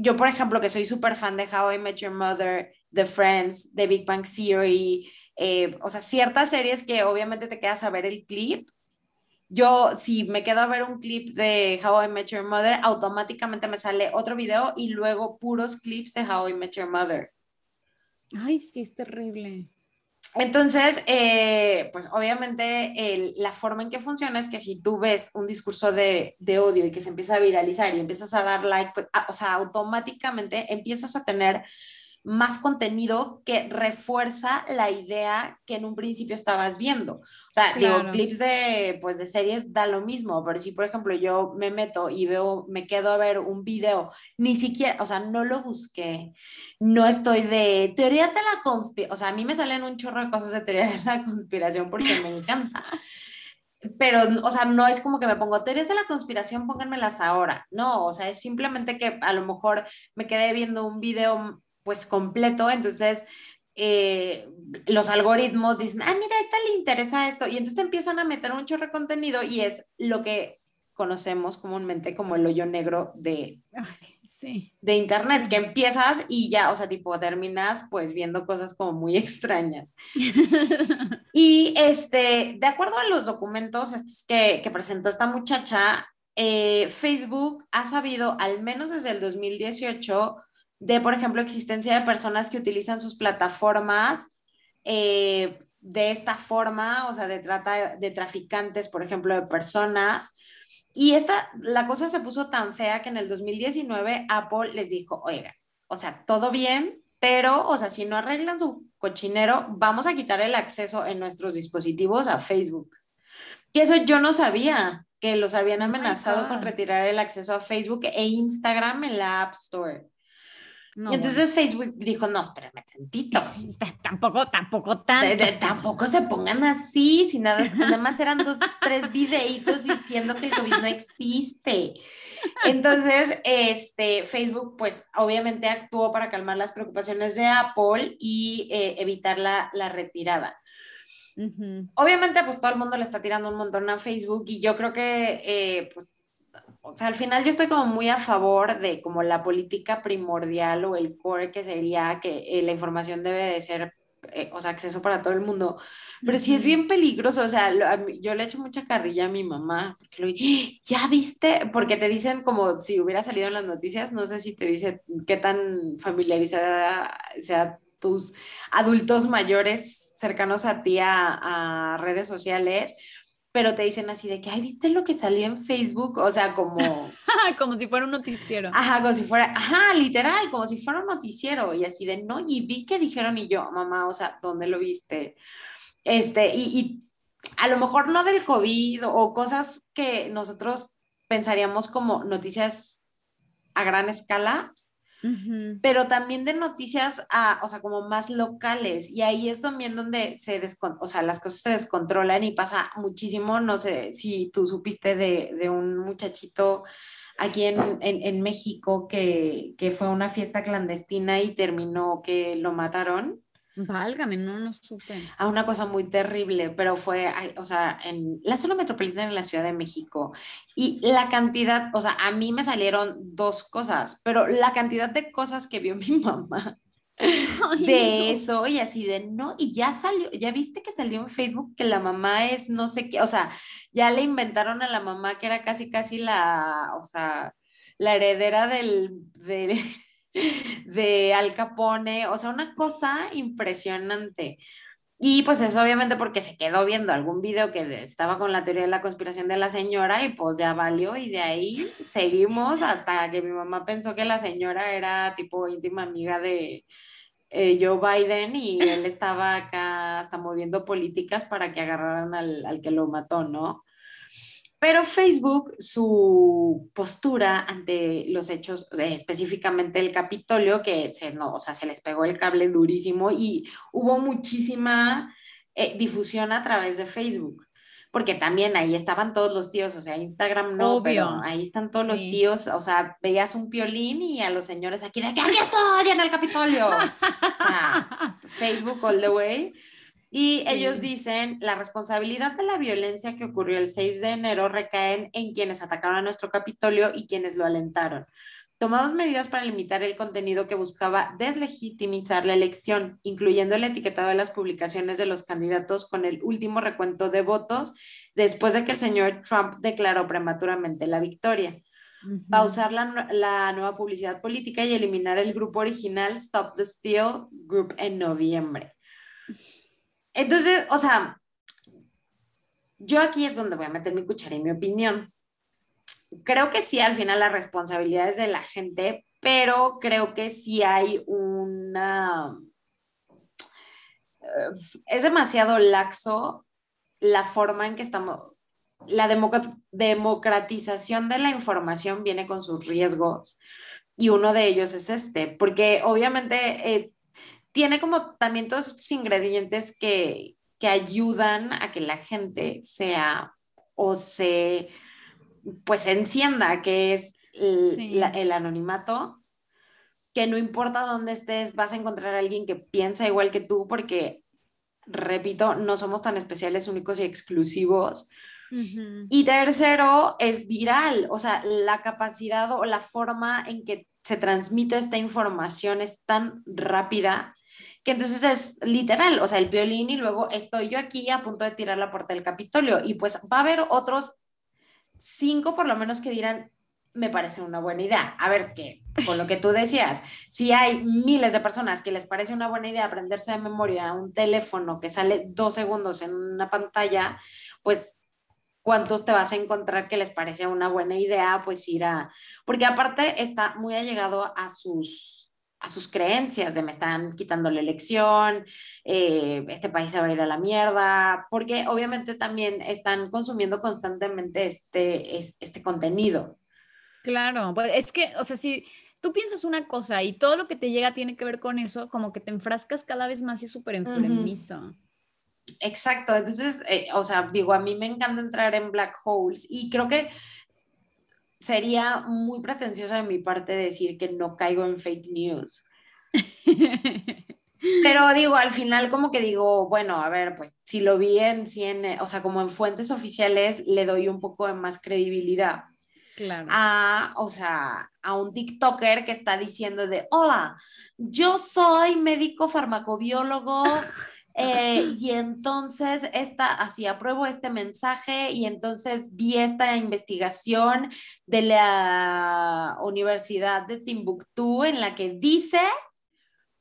yo, por ejemplo, que soy súper fan de How I Met Your Mother, The Friends, The Big Bang Theory, eh, o sea, ciertas series que obviamente te quedas a ver el clip. Yo, si me quedo a ver un clip de How I Met Your Mother, automáticamente me sale otro video y luego puros clips de How I Met Your Mother. Ay, sí, es terrible. Entonces, eh, pues obviamente la forma en que funciona es que si tú ves un discurso de, odio y que se empieza a viralizar y empiezas a dar like, pues, o sea, automáticamente empiezas a tener más contenido que refuerza la idea que en un principio estabas viendo. O sea, digo, clips de, pues, de series da lo mismo, pero si, por ejemplo, yo me meto y veo, me quedo a ver un video, ni siquiera, o sea, no lo busqué, no estoy de teorías de la conspiración, o sea, a mí me salen un chorro de cosas de teorías de la conspiración porque me encanta. Pero, o sea, no es como que me pongo teorías de la conspiración, pónganmelas ahora. No, o sea, es simplemente que a lo mejor me quedé viendo un video pues completo, entonces eh, los algoritmos dicen, ah, mira, a esta le interesa esto, y entonces te empiezan a meter un chorro de contenido y es lo que conocemos comúnmente como el hoyo negro de, sí. de internet, que empiezas y ya, o sea, tipo, terminas pues viendo cosas como muy extrañas. y este, de acuerdo a los documentos estos que, que presentó esta muchacha, eh, Facebook ha sabido, al menos desde el 2018, de, por ejemplo, existencia de personas que utilizan sus plataformas eh, de esta forma, o sea, de trata de traficantes, por ejemplo, de personas. Y esta, la cosa se puso tan fea que en el 2019 Apple les dijo, oiga, o sea, todo bien, pero, o sea, si no arreglan su cochinero, vamos a quitar el acceso en nuestros dispositivos a Facebook. Y eso yo no sabía, que los habían oh amenazado con retirar el acceso a Facebook e Instagram en la App Store. Entonces Facebook dijo, no, espérame tantito. tampoco, tampoco tanto. tampoco se pongan así, si nada, nada más eran dos, tres videitos diciendo que el COVID no existe. Entonces, este, Facebook, pues obviamente actuó para calmar las preocupaciones de Apple y eh, evitar la, la retirada. Obviamente, pues todo el mundo le está tirando un montón a Facebook y yo creo que, eh, pues, o sea, al final yo estoy como muy a favor de como la política primordial o el core que sería que eh, la información debe de ser, eh, o sea, acceso para todo el mundo. Pero sí es bien peligroso, o sea, yo le echo mucha carrilla a mi mamá, porque lo, ya viste, porque te dicen como si hubiera salido en las noticias, no sé si te dice qué tan familiarizada sea tus adultos mayores cercanos a ti a, redes sociales, pero te dicen así de que, ay, ¿viste lo que salió en Facebook? O sea, como... como si fuera un noticiero. Ajá, como si fuera, ajá, literal, como si fuera un noticiero. Y así de, no, y vi que dijeron y yo, mamá, o sea, ¿dónde lo viste? Este, y, y a lo mejor no del COVID o cosas que nosotros pensaríamos como noticias a gran escala, pero también de noticias, a, o sea, como más locales. Y ahí es también donde se o sea, las cosas se descontrolan y pasa muchísimo. No sé si tú supiste de, de un muchachito aquí en, en, en México que, que, fue a una fiesta clandestina y terminó que lo mataron. Válgame, no lo supe. A una cosa muy terrible, pero fue, o sea, en la zona metropolitana en la Ciudad de México. Y la cantidad, o sea, a mí me salieron dos cosas, pero la cantidad de cosas que vio mi mamá de eso y así de no, y ya salió, ya viste que salió en Facebook que la mamá es no sé qué, o sea, ya le inventaron a la mamá que era casi, casi la, o sea, la heredera del, del de Al Capone, o sea, una cosa impresionante. Y pues eso obviamente porque se quedó viendo algún video que estaba con la teoría de la conspiración de la señora y pues ya valió y de ahí seguimos hasta que mi mamá pensó que la señora era tipo íntima amiga de eh, Joe Biden y él estaba acá hasta moviendo políticas para que agarraran al, al que lo mató, ¿no? Pero Facebook, su postura ante los hechos, eh, específicamente el Capitolio, que se, no, o sea, se les pegó el cable durísimo y hubo muchísima eh, difusión a través de Facebook. Porque también ahí estaban todos los tíos, o sea, Instagram no, pero ahí están todos los tíos, o sea, veías un piolín y a los señores aquí de que aquí estoy en el Capitolio. o sea, Facebook all the way. Y ellos dicen, la responsabilidad de la violencia que ocurrió el 6 de enero recae en quienes atacaron a nuestro Capitolio y quienes lo alentaron. Tomamos medidas para limitar el contenido que buscaba deslegitimizar la elección, incluyendo el etiquetado de las publicaciones de los candidatos con el último recuento de votos después de que el señor Trump declaró prematuramente la victoria. Pausar la, la, nueva publicidad política y eliminar el grupo original Stop the Steal Group en noviembre. Entonces, o sea, yo aquí es donde voy a meter mi cuchara y mi opinión. Creo que sí, al final la responsabilidad es de la gente, pero creo que sí hay una... Eh, es demasiado laxo la forma en que estamos... La democratización de la información viene con sus riesgos y uno de ellos es este, porque obviamente eh, tiene como también todos estos ingredientes que, que ayudan a que la gente sea o se, pues encienda, que es el, el anonimato, que no importa dónde estés, vas a encontrar a alguien que piensa igual que tú, porque, repito, no somos tan especiales, únicos y exclusivos. Y tercero, es viral, o sea, la capacidad o la forma en que se transmite esta información es tan rápida que entonces es literal, o sea, el violín y luego estoy yo aquí a punto de tirar la puerta del Capitolio y pues va a haber otros cinco por lo menos que dirán, me parece una buena idea. A ver, que con lo que tú decías, si hay miles de personas que les parece una buena idea aprenderse de memoria un teléfono que sale dos segundos en una pantalla, pues cuántos te vas a encontrar que les parece una buena idea, pues ir a, porque aparte está muy allegado a sus a sus creencias de me están quitando la elección, eh, este país se va a ir a la mierda, porque obviamente también están consumiendo constantemente este, este contenido. Claro, pues es que, o sea, si tú piensas una cosa y todo lo que te llega tiene que ver con eso, como que te enfrascas cada vez más y es súper enfermizo. Exacto, entonces, eh, o sea, digo, a mí me encanta entrar en black holes y creo que sería muy pretencioso de mi parte decir que no caigo en fake news. Pero digo, al final como que digo, bueno, a ver, pues si lo vi en 100, o sea, como en fuentes oficiales, le doy un poco de más credibilidad. Claro. A, o sea, a un TikToker que está diciendo de, hola, yo soy médico farmacobiólogo eh, y entonces esta, así apruebo este mensaje y entonces vi esta investigación de la Universidad de Timbuktu en la que dice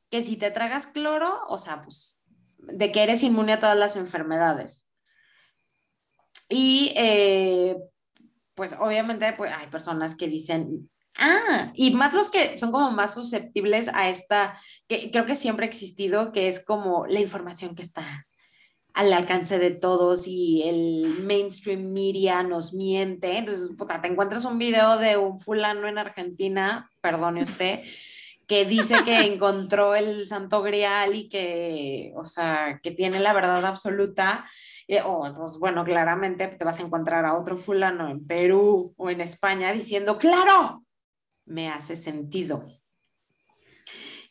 que si te tragas cloro, o sea, pues de que eres inmune a todas las enfermedades. Y eh, pues obviamente pues, hay personas que dicen, ah, y más los que son como más susceptibles a esta, que creo que siempre ha existido, que es como la información que está al alcance de todos y el mainstream media nos miente. Entonces, puta, te encuentras un video de un fulano en Argentina, perdone usted, que dice que encontró el santo grial y que, o sea, que tiene la verdad absoluta o pues bueno, claramente te vas a encontrar a otro fulano en Perú o en España diciendo, claro, me hace sentido.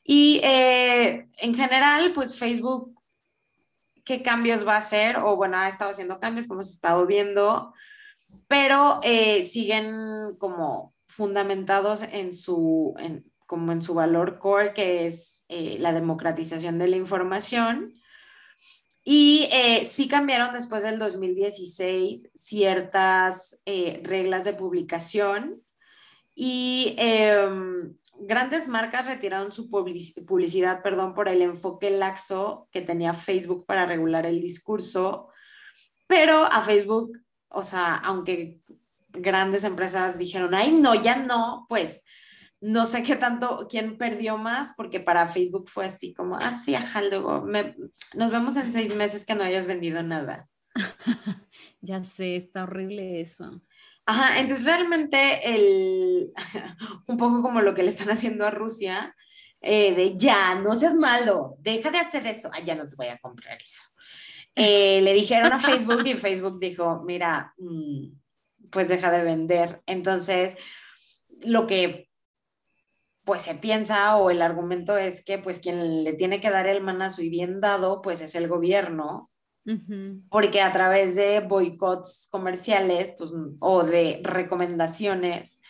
Y eh, en general, pues Facebook, ¿qué cambios va a hacer? O bueno, ha estado haciendo cambios, como se ha estado viendo, pero eh, siguen como fundamentados en su, como en su valor core, que es eh, la democratización de la información y sí cambiaron después del 2016 ciertas reglas de publicación y em, grandes marcas retiraron su publicidad perdón, por el enfoque laxo que tenía Facebook para regular el discurso, pero a Facebook, o sea, aunque grandes empresas dijeron, ay, no, ya no, pues no sé qué tanto, quién perdió más, porque para Facebook fue así como, ah, sí, ajá, luego nos vemos en seis meses que no hayas vendido nada. ya sé, está horrible eso. Ajá, entonces realmente el, un poco como lo que le están haciendo a Rusia, eh, de ya, no seas malo, deja de hacer eso, ah, ya no te voy a comprar eso. Eh, le dijeron a Facebook y Facebook dijo, mira, mm, pues deja de vender. Entonces, lo que pues se piensa o el argumento es que pues quien le tiene que dar el manazo y bien dado pues es el gobierno, porque a través de boicots comerciales pues, o de recomendaciones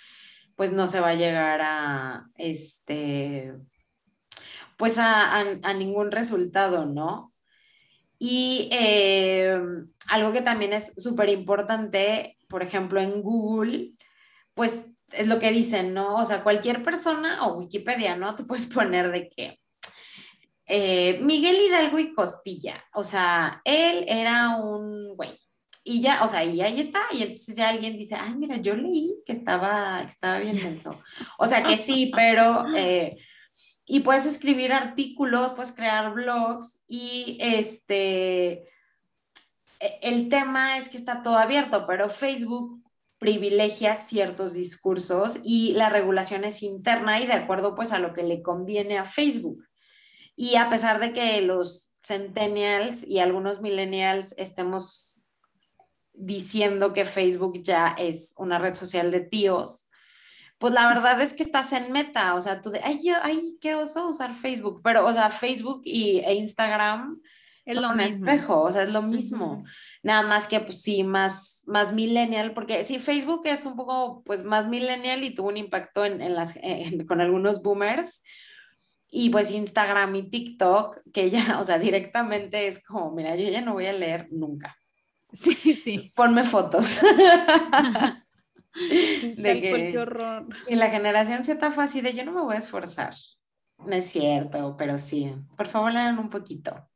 pues no se va a llegar a este pues a, ningún resultado, ¿no? Y eh, algo que también es súper importante, por ejemplo, en Google, pues es lo que dicen, ¿no? O sea, cualquier persona o Wikipedia, ¿no? Te puedes poner de que eh, Miguel Hidalgo y Costilla, o sea, él era un güey. Y ya, o sea, y ahí está, y entonces ya alguien dice, ay, mira, yo leí que estaba, que estaba bien denso. O sea, que sí, pero, eh, y puedes escribir artículos, puedes crear blogs, y este, e, el tema es que está todo abierto, pero Facebook privilegia ciertos discursos y la regulación es interna y de acuerdo pues a lo que le conviene a Facebook. Y a pesar de que los centennials y algunos millennials estemos diciendo que Facebook ya es una red social de tíos, pues la verdad es que estás en meta, o sea, tú de, ay, yo, ay, qué oso usar Facebook, pero, o sea, Facebook y, e Instagram es lo un espejo, o sea, es lo mismo. Nada más que, pues sí, más, más millennial, porque sí, Facebook es un poco, pues, más millennial y tuvo un impacto en, en las, con algunos boomers. Y pues Instagram y TikTok, que ya, o sea, directamente es como, mira, yo ya no voy a leer nunca. Sí, sí. Ponme fotos. de que, qué horror. Y la generación Z fue así de yo no me voy a esforzar. No es cierto, pero sí. Por favor, lean un poquito.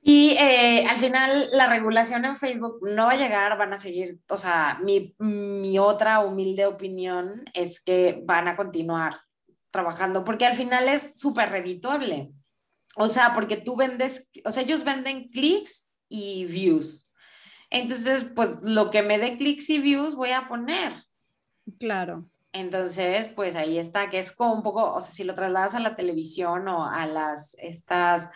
Y eh, al final la regulación en Facebook no va a llegar, van a seguir, o sea, mi, mi, otra humilde opinión es que van a continuar trabajando, porque al final es súper redituable. O sea, porque tú vendes, o sea, ellos venden clics y views. Entonces, pues lo que me dé clics y views voy a poner. Claro. Entonces, pues ahí está, que es como un poco, o sea, si lo trasladas a la televisión o a las, estas,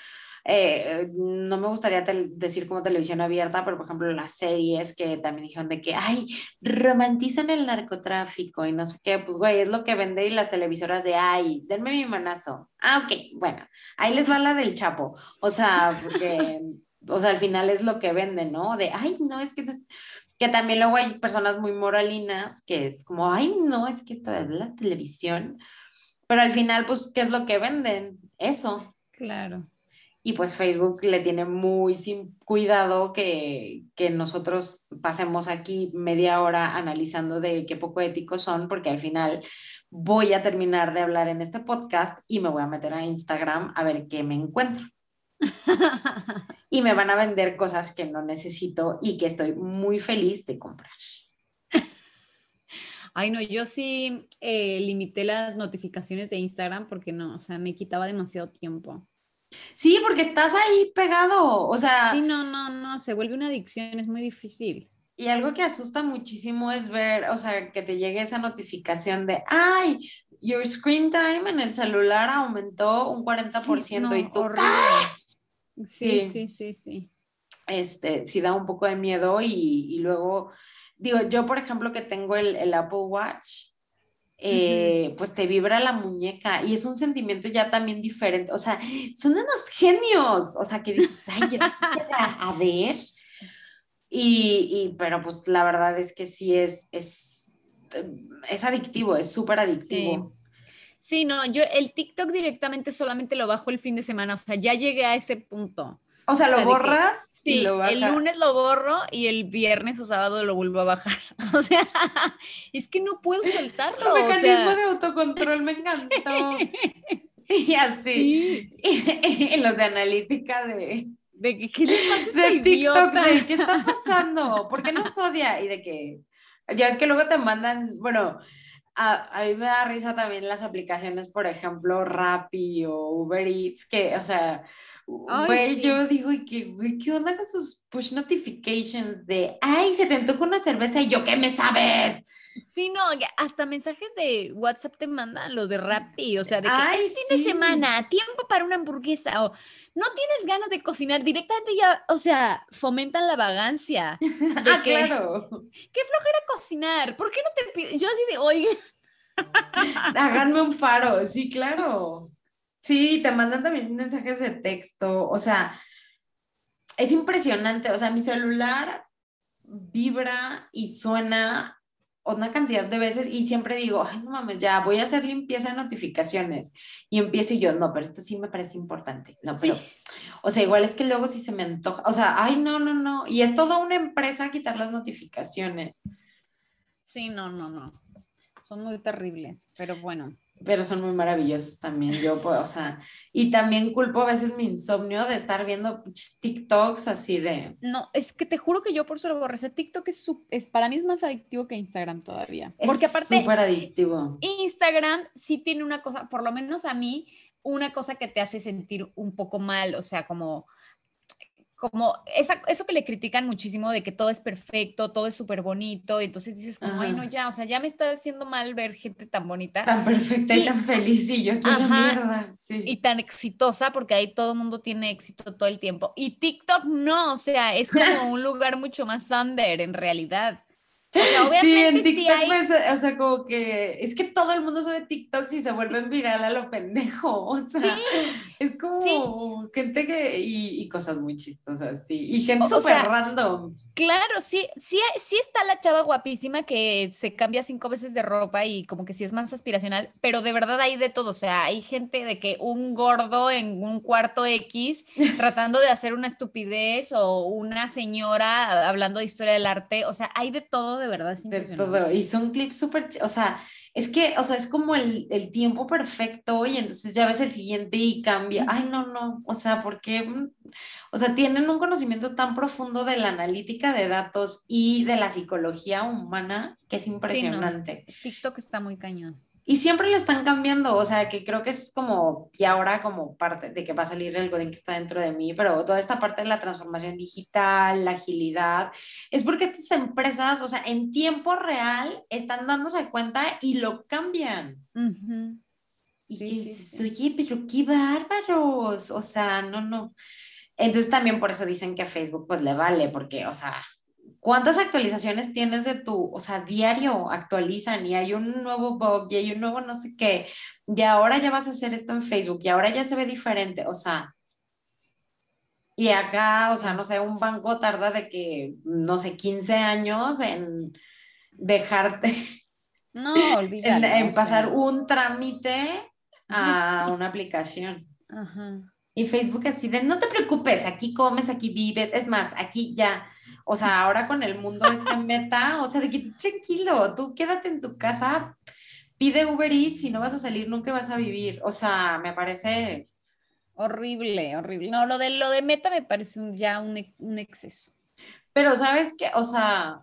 eh, no me gustaría decir como televisión abierta, pero por ejemplo las series que también dijeron de que, ay, romantizan el narcotráfico y no sé qué, pues güey, es lo que vende y las televisoras de, ay, denme mi manazo. Ah, ok, bueno, ahí les va la del Chapo, o sea, porque, o sea, al final es lo que venden, ¿no? De, ay, no, es que... Que también luego hay personas muy moralinas que es como, ay, no, es que esta es la televisión. Pero al final, pues, ¿qué es lo que venden? Eso. Claro y pues Facebook le tiene muy sin cuidado que, que, nosotros pasemos aquí media hora analizando de qué poco éticos son, porque al final voy a terminar de hablar en este podcast y me voy a meter a Instagram a ver qué me encuentro. y me van a vender cosas que no necesito y que estoy muy feliz de comprar. Ay, no, yo sí eh, limité las notificaciones de Instagram porque no, o sea, me quitaba demasiado tiempo. Sí, porque estás ahí pegado, o sea. Sí, no, no, no, se vuelve una adicción, es muy difícil. Y algo que asusta muchísimo es ver, o sea, que te llegue esa notificación de, ay, your screen time en el celular aumentó un 40% y tú. ¡Ah! Sí, sí, sí, sí, Este, sí da un poco de miedo y, luego, digo, yo por ejemplo que tengo el, el Apple Watch, eh, pues te vibra la muñeca y es un sentimiento ya también diferente. O sea, son unos genios. O sea, que dices, ay, a ver. Y, pero pues la verdad es que sí es, es, es adictivo, es súper adictivo. Sí. sí. no, yo el TikTok directamente solamente lo bajo el fin de semana, o sea, ya llegué a ese punto. O sea, lo borras. sí, el lunes lo borro y el viernes o sábado lo vuelvo a bajar. O sea, es que no puedo soltarlo. Tu mecanismo de autocontrol me encantó. Y así. Y, los de analítica de. De que, ¿qué le pasa este De TikTok, de qué está pasando, ¿por qué nos odia? Y de que. Ya es que luego te mandan, bueno, a, a, mí me da risa también las aplicaciones, por ejemplo, Rappi o Uber Eats, que, o sea, Güey, yo digo, ¿qué, güey, ¿qué onda con sus push notifications de, ay, se te antoja una cerveza y yo, ¿qué me sabes? Sí, no, hasta mensajes de WhatsApp te mandan los de Rappi, o sea, de que ay, es fin de semana, tiempo para una hamburguesa, o no tienes ganas de cocinar, directamente ya, o sea, fomentan la vagancia. ah, claro. Qué flojera cocinar, ¿por qué no te pides? Yo así de, oye. Háganme un paro, sí, claro. Sí, te mandan también mensajes de texto, o sea, es impresionante, o sea, mi celular vibra y suena una cantidad de veces y siempre digo, ay, no mames, ya voy a hacer limpieza de notificaciones. Y empiezo y yo, no, pero esto sí me parece importante. No, pero, o sea, igual es que luego sí se me antoja, o sea, ay, no, no, no. Y es toda una empresa quitar las notificaciones. Sí, no, no, no. Son muy terribles, pero bueno pero son muy maravillosos también. Yo, pues, o sea, y también culpo a veces mi insomnio de estar viendo TikToks así de. No, es que te juro que yo por lo borré. TikTok es, es para mí es más adictivo que Instagram todavía. Porque aparte. Súper adictivo. Instagram sí tiene una cosa, por lo menos a mí, una cosa que te hace sentir un poco mal, o sea, como como esa, eso que le critican muchísimo de que todo es perfecto, todo es súper bonito, y entonces dices como, ay, no, ya, o sea, ya me está haciendo mal ver gente tan bonita. Tan perfecta y, tan feliz, y yo quiero mierda, sí. Y tan exitosa, porque ahí todo el mundo tiene éxito todo el tiempo. Y TikTok no, o sea, es como un lugar mucho más under en realidad. O sea, obviamente sí, en TikTok, pues, o sea, como que es que todo el mundo sube TikTok y se vuelven viral a lo pendejo, o sea, es como gente que, y, cosas muy chistosas, sí, y gente súper random. Claro, sí, sí, sí está la chava guapísima que se cambia cinco veces de ropa y como que sí es más aspiracional, pero de verdad hay de todo, o sea, hay gente de que un gordo en un cuarto X tratando de hacer una estupidez o una señora hablando de historia del arte, o sea, hay de todo de verdad. de todo, y son clips súper, o sea, es que, o sea, es como el, el, tiempo perfecto y entonces ya ves el siguiente y cambia. Ay, no, no, o sea, porque, mm, o sea, tienen un conocimiento tan profundo de la analítica de datos y de la psicología humana que es impresionante. TikTok está muy cañón. Y siempre lo están cambiando, o sea, que creo que es como, y ahora como parte de que va a salir el Godín que está dentro de mí, pero toda esta parte de la transformación digital, la agilidad, es porque estas empresas, o sea, en tiempo real están dándose cuenta y lo cambian. Y sí, oye, pero qué bárbaros, o sea, no, no. Entonces también por eso dicen que a Facebook pues le vale, porque, o sea, ¿Cuántas actualizaciones tienes de tu, o sea, diario actualizan y hay un nuevo bug y hay un nuevo no sé qué, y ahora ya vas a hacer esto en Facebook y ahora ya se ve diferente, o sea, y acá, o sea, no sé, un banco tarda de que, no sé, 15 años en dejarte, no, en, en pasar un trámite a una aplicación. Ajá. Y Facebook así de, no te preocupes, aquí comes, aquí vives, es más, aquí ya o sea, ahora con el mundo este meta, o sea, de que tranquilo, tú quédate en tu casa, pide Uber Eats y no vas a salir, nunca vas a vivir. O sea, me parece horrible, horrible. No, lo de lo de meta me parece ya un, exceso. Pero sabes que, o sea,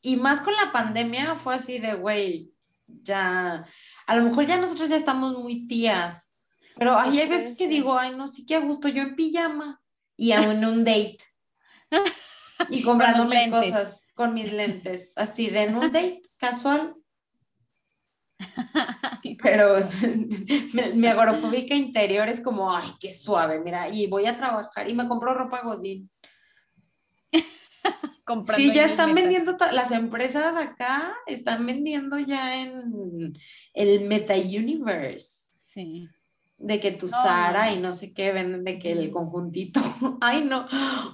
y más con la pandemia fue así de, güey, ya, a lo mejor ya nosotros ya estamos muy tías, pero hay veces que digo, ay, no, sí que a gusto, yo en pijama y aún en un date. Y comprándome cosas con mis lentes, así de en un date casual. Pero mi, agorofóbica interior es como, ay, qué suave, mira, y voy a trabajar y me compro ropa Godín. sí, ya están vendiendo, las empresas acá están vendiendo ya en el Meta Universe. Sí de que tu Sara y no sé qué venden de que el conjuntito. Ay, no.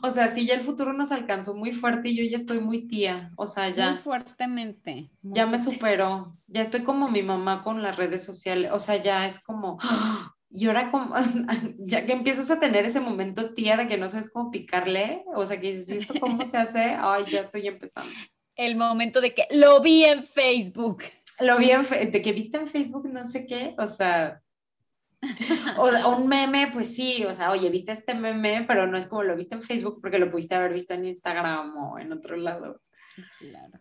O sea, sí, ya el futuro nos alcanzó muy fuerte y yo ya estoy muy tía. O sea, ya. Muy fuertemente. ya me superó. Ya estoy como mi mamá con las redes sociales. O sea, ya es como. Y ahora, como, ya que empiezas a tener ese momento tía de que no sabes cómo picarle, o sea, que dices, ¿esto cómo se hace? Ay, ya estoy empezando. El momento de que lo vi en Facebook. Lo vi en, de que viste en Facebook, no sé qué, o sea, o un meme, pues sí, o sea, oye, viste este meme, pero no es como lo viste en Facebook porque lo pudiste haber visto en Instagram o en otro lado. Claro.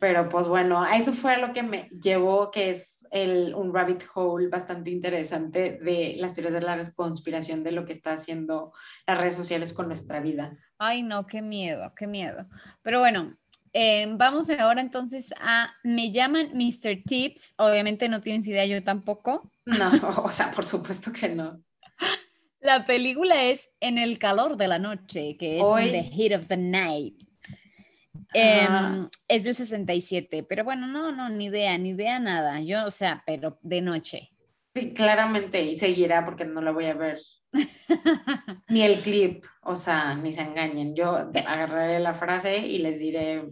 Pero pues bueno, eso fue lo que me llevó, que es el, un rabbit hole bastante interesante de las teorías de la conspiración de lo que está haciendo las redes sociales con nuestra vida. Ay, no, qué miedo, qué miedo. Pero bueno, eh, vamos ahora entonces a Me llaman Mr. Tips. Obviamente no tienes idea, yo tampoco. No, o sea, por supuesto que no. La película es En el calor de la noche, que es Hoy... The Heat of the Night. Em, es del 67, pero bueno, no, no, ni idea, ni idea nada. Yo, o sea, pero de noche. Sí, claramente, y seguirá porque no la voy a ver. ni el clip, o sea, ni se engañen. Yo agarraré la frase y les diré,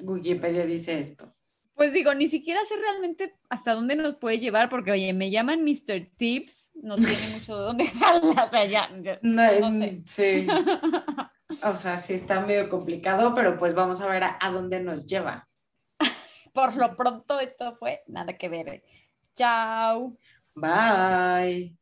Wikipedia dice esto. Pues digo, ni siquiera sé realmente hasta dónde nos puede llevar, porque oye, me llaman Mr. Tips, no tiene mucho de dónde jalar, o sea, ya, no, sé. Sí. O sea, sí está medio complicado, pero pues vamos a ver a, a dónde nos lleva. Por lo pronto, esto fue nada que ver. Chao. Bye.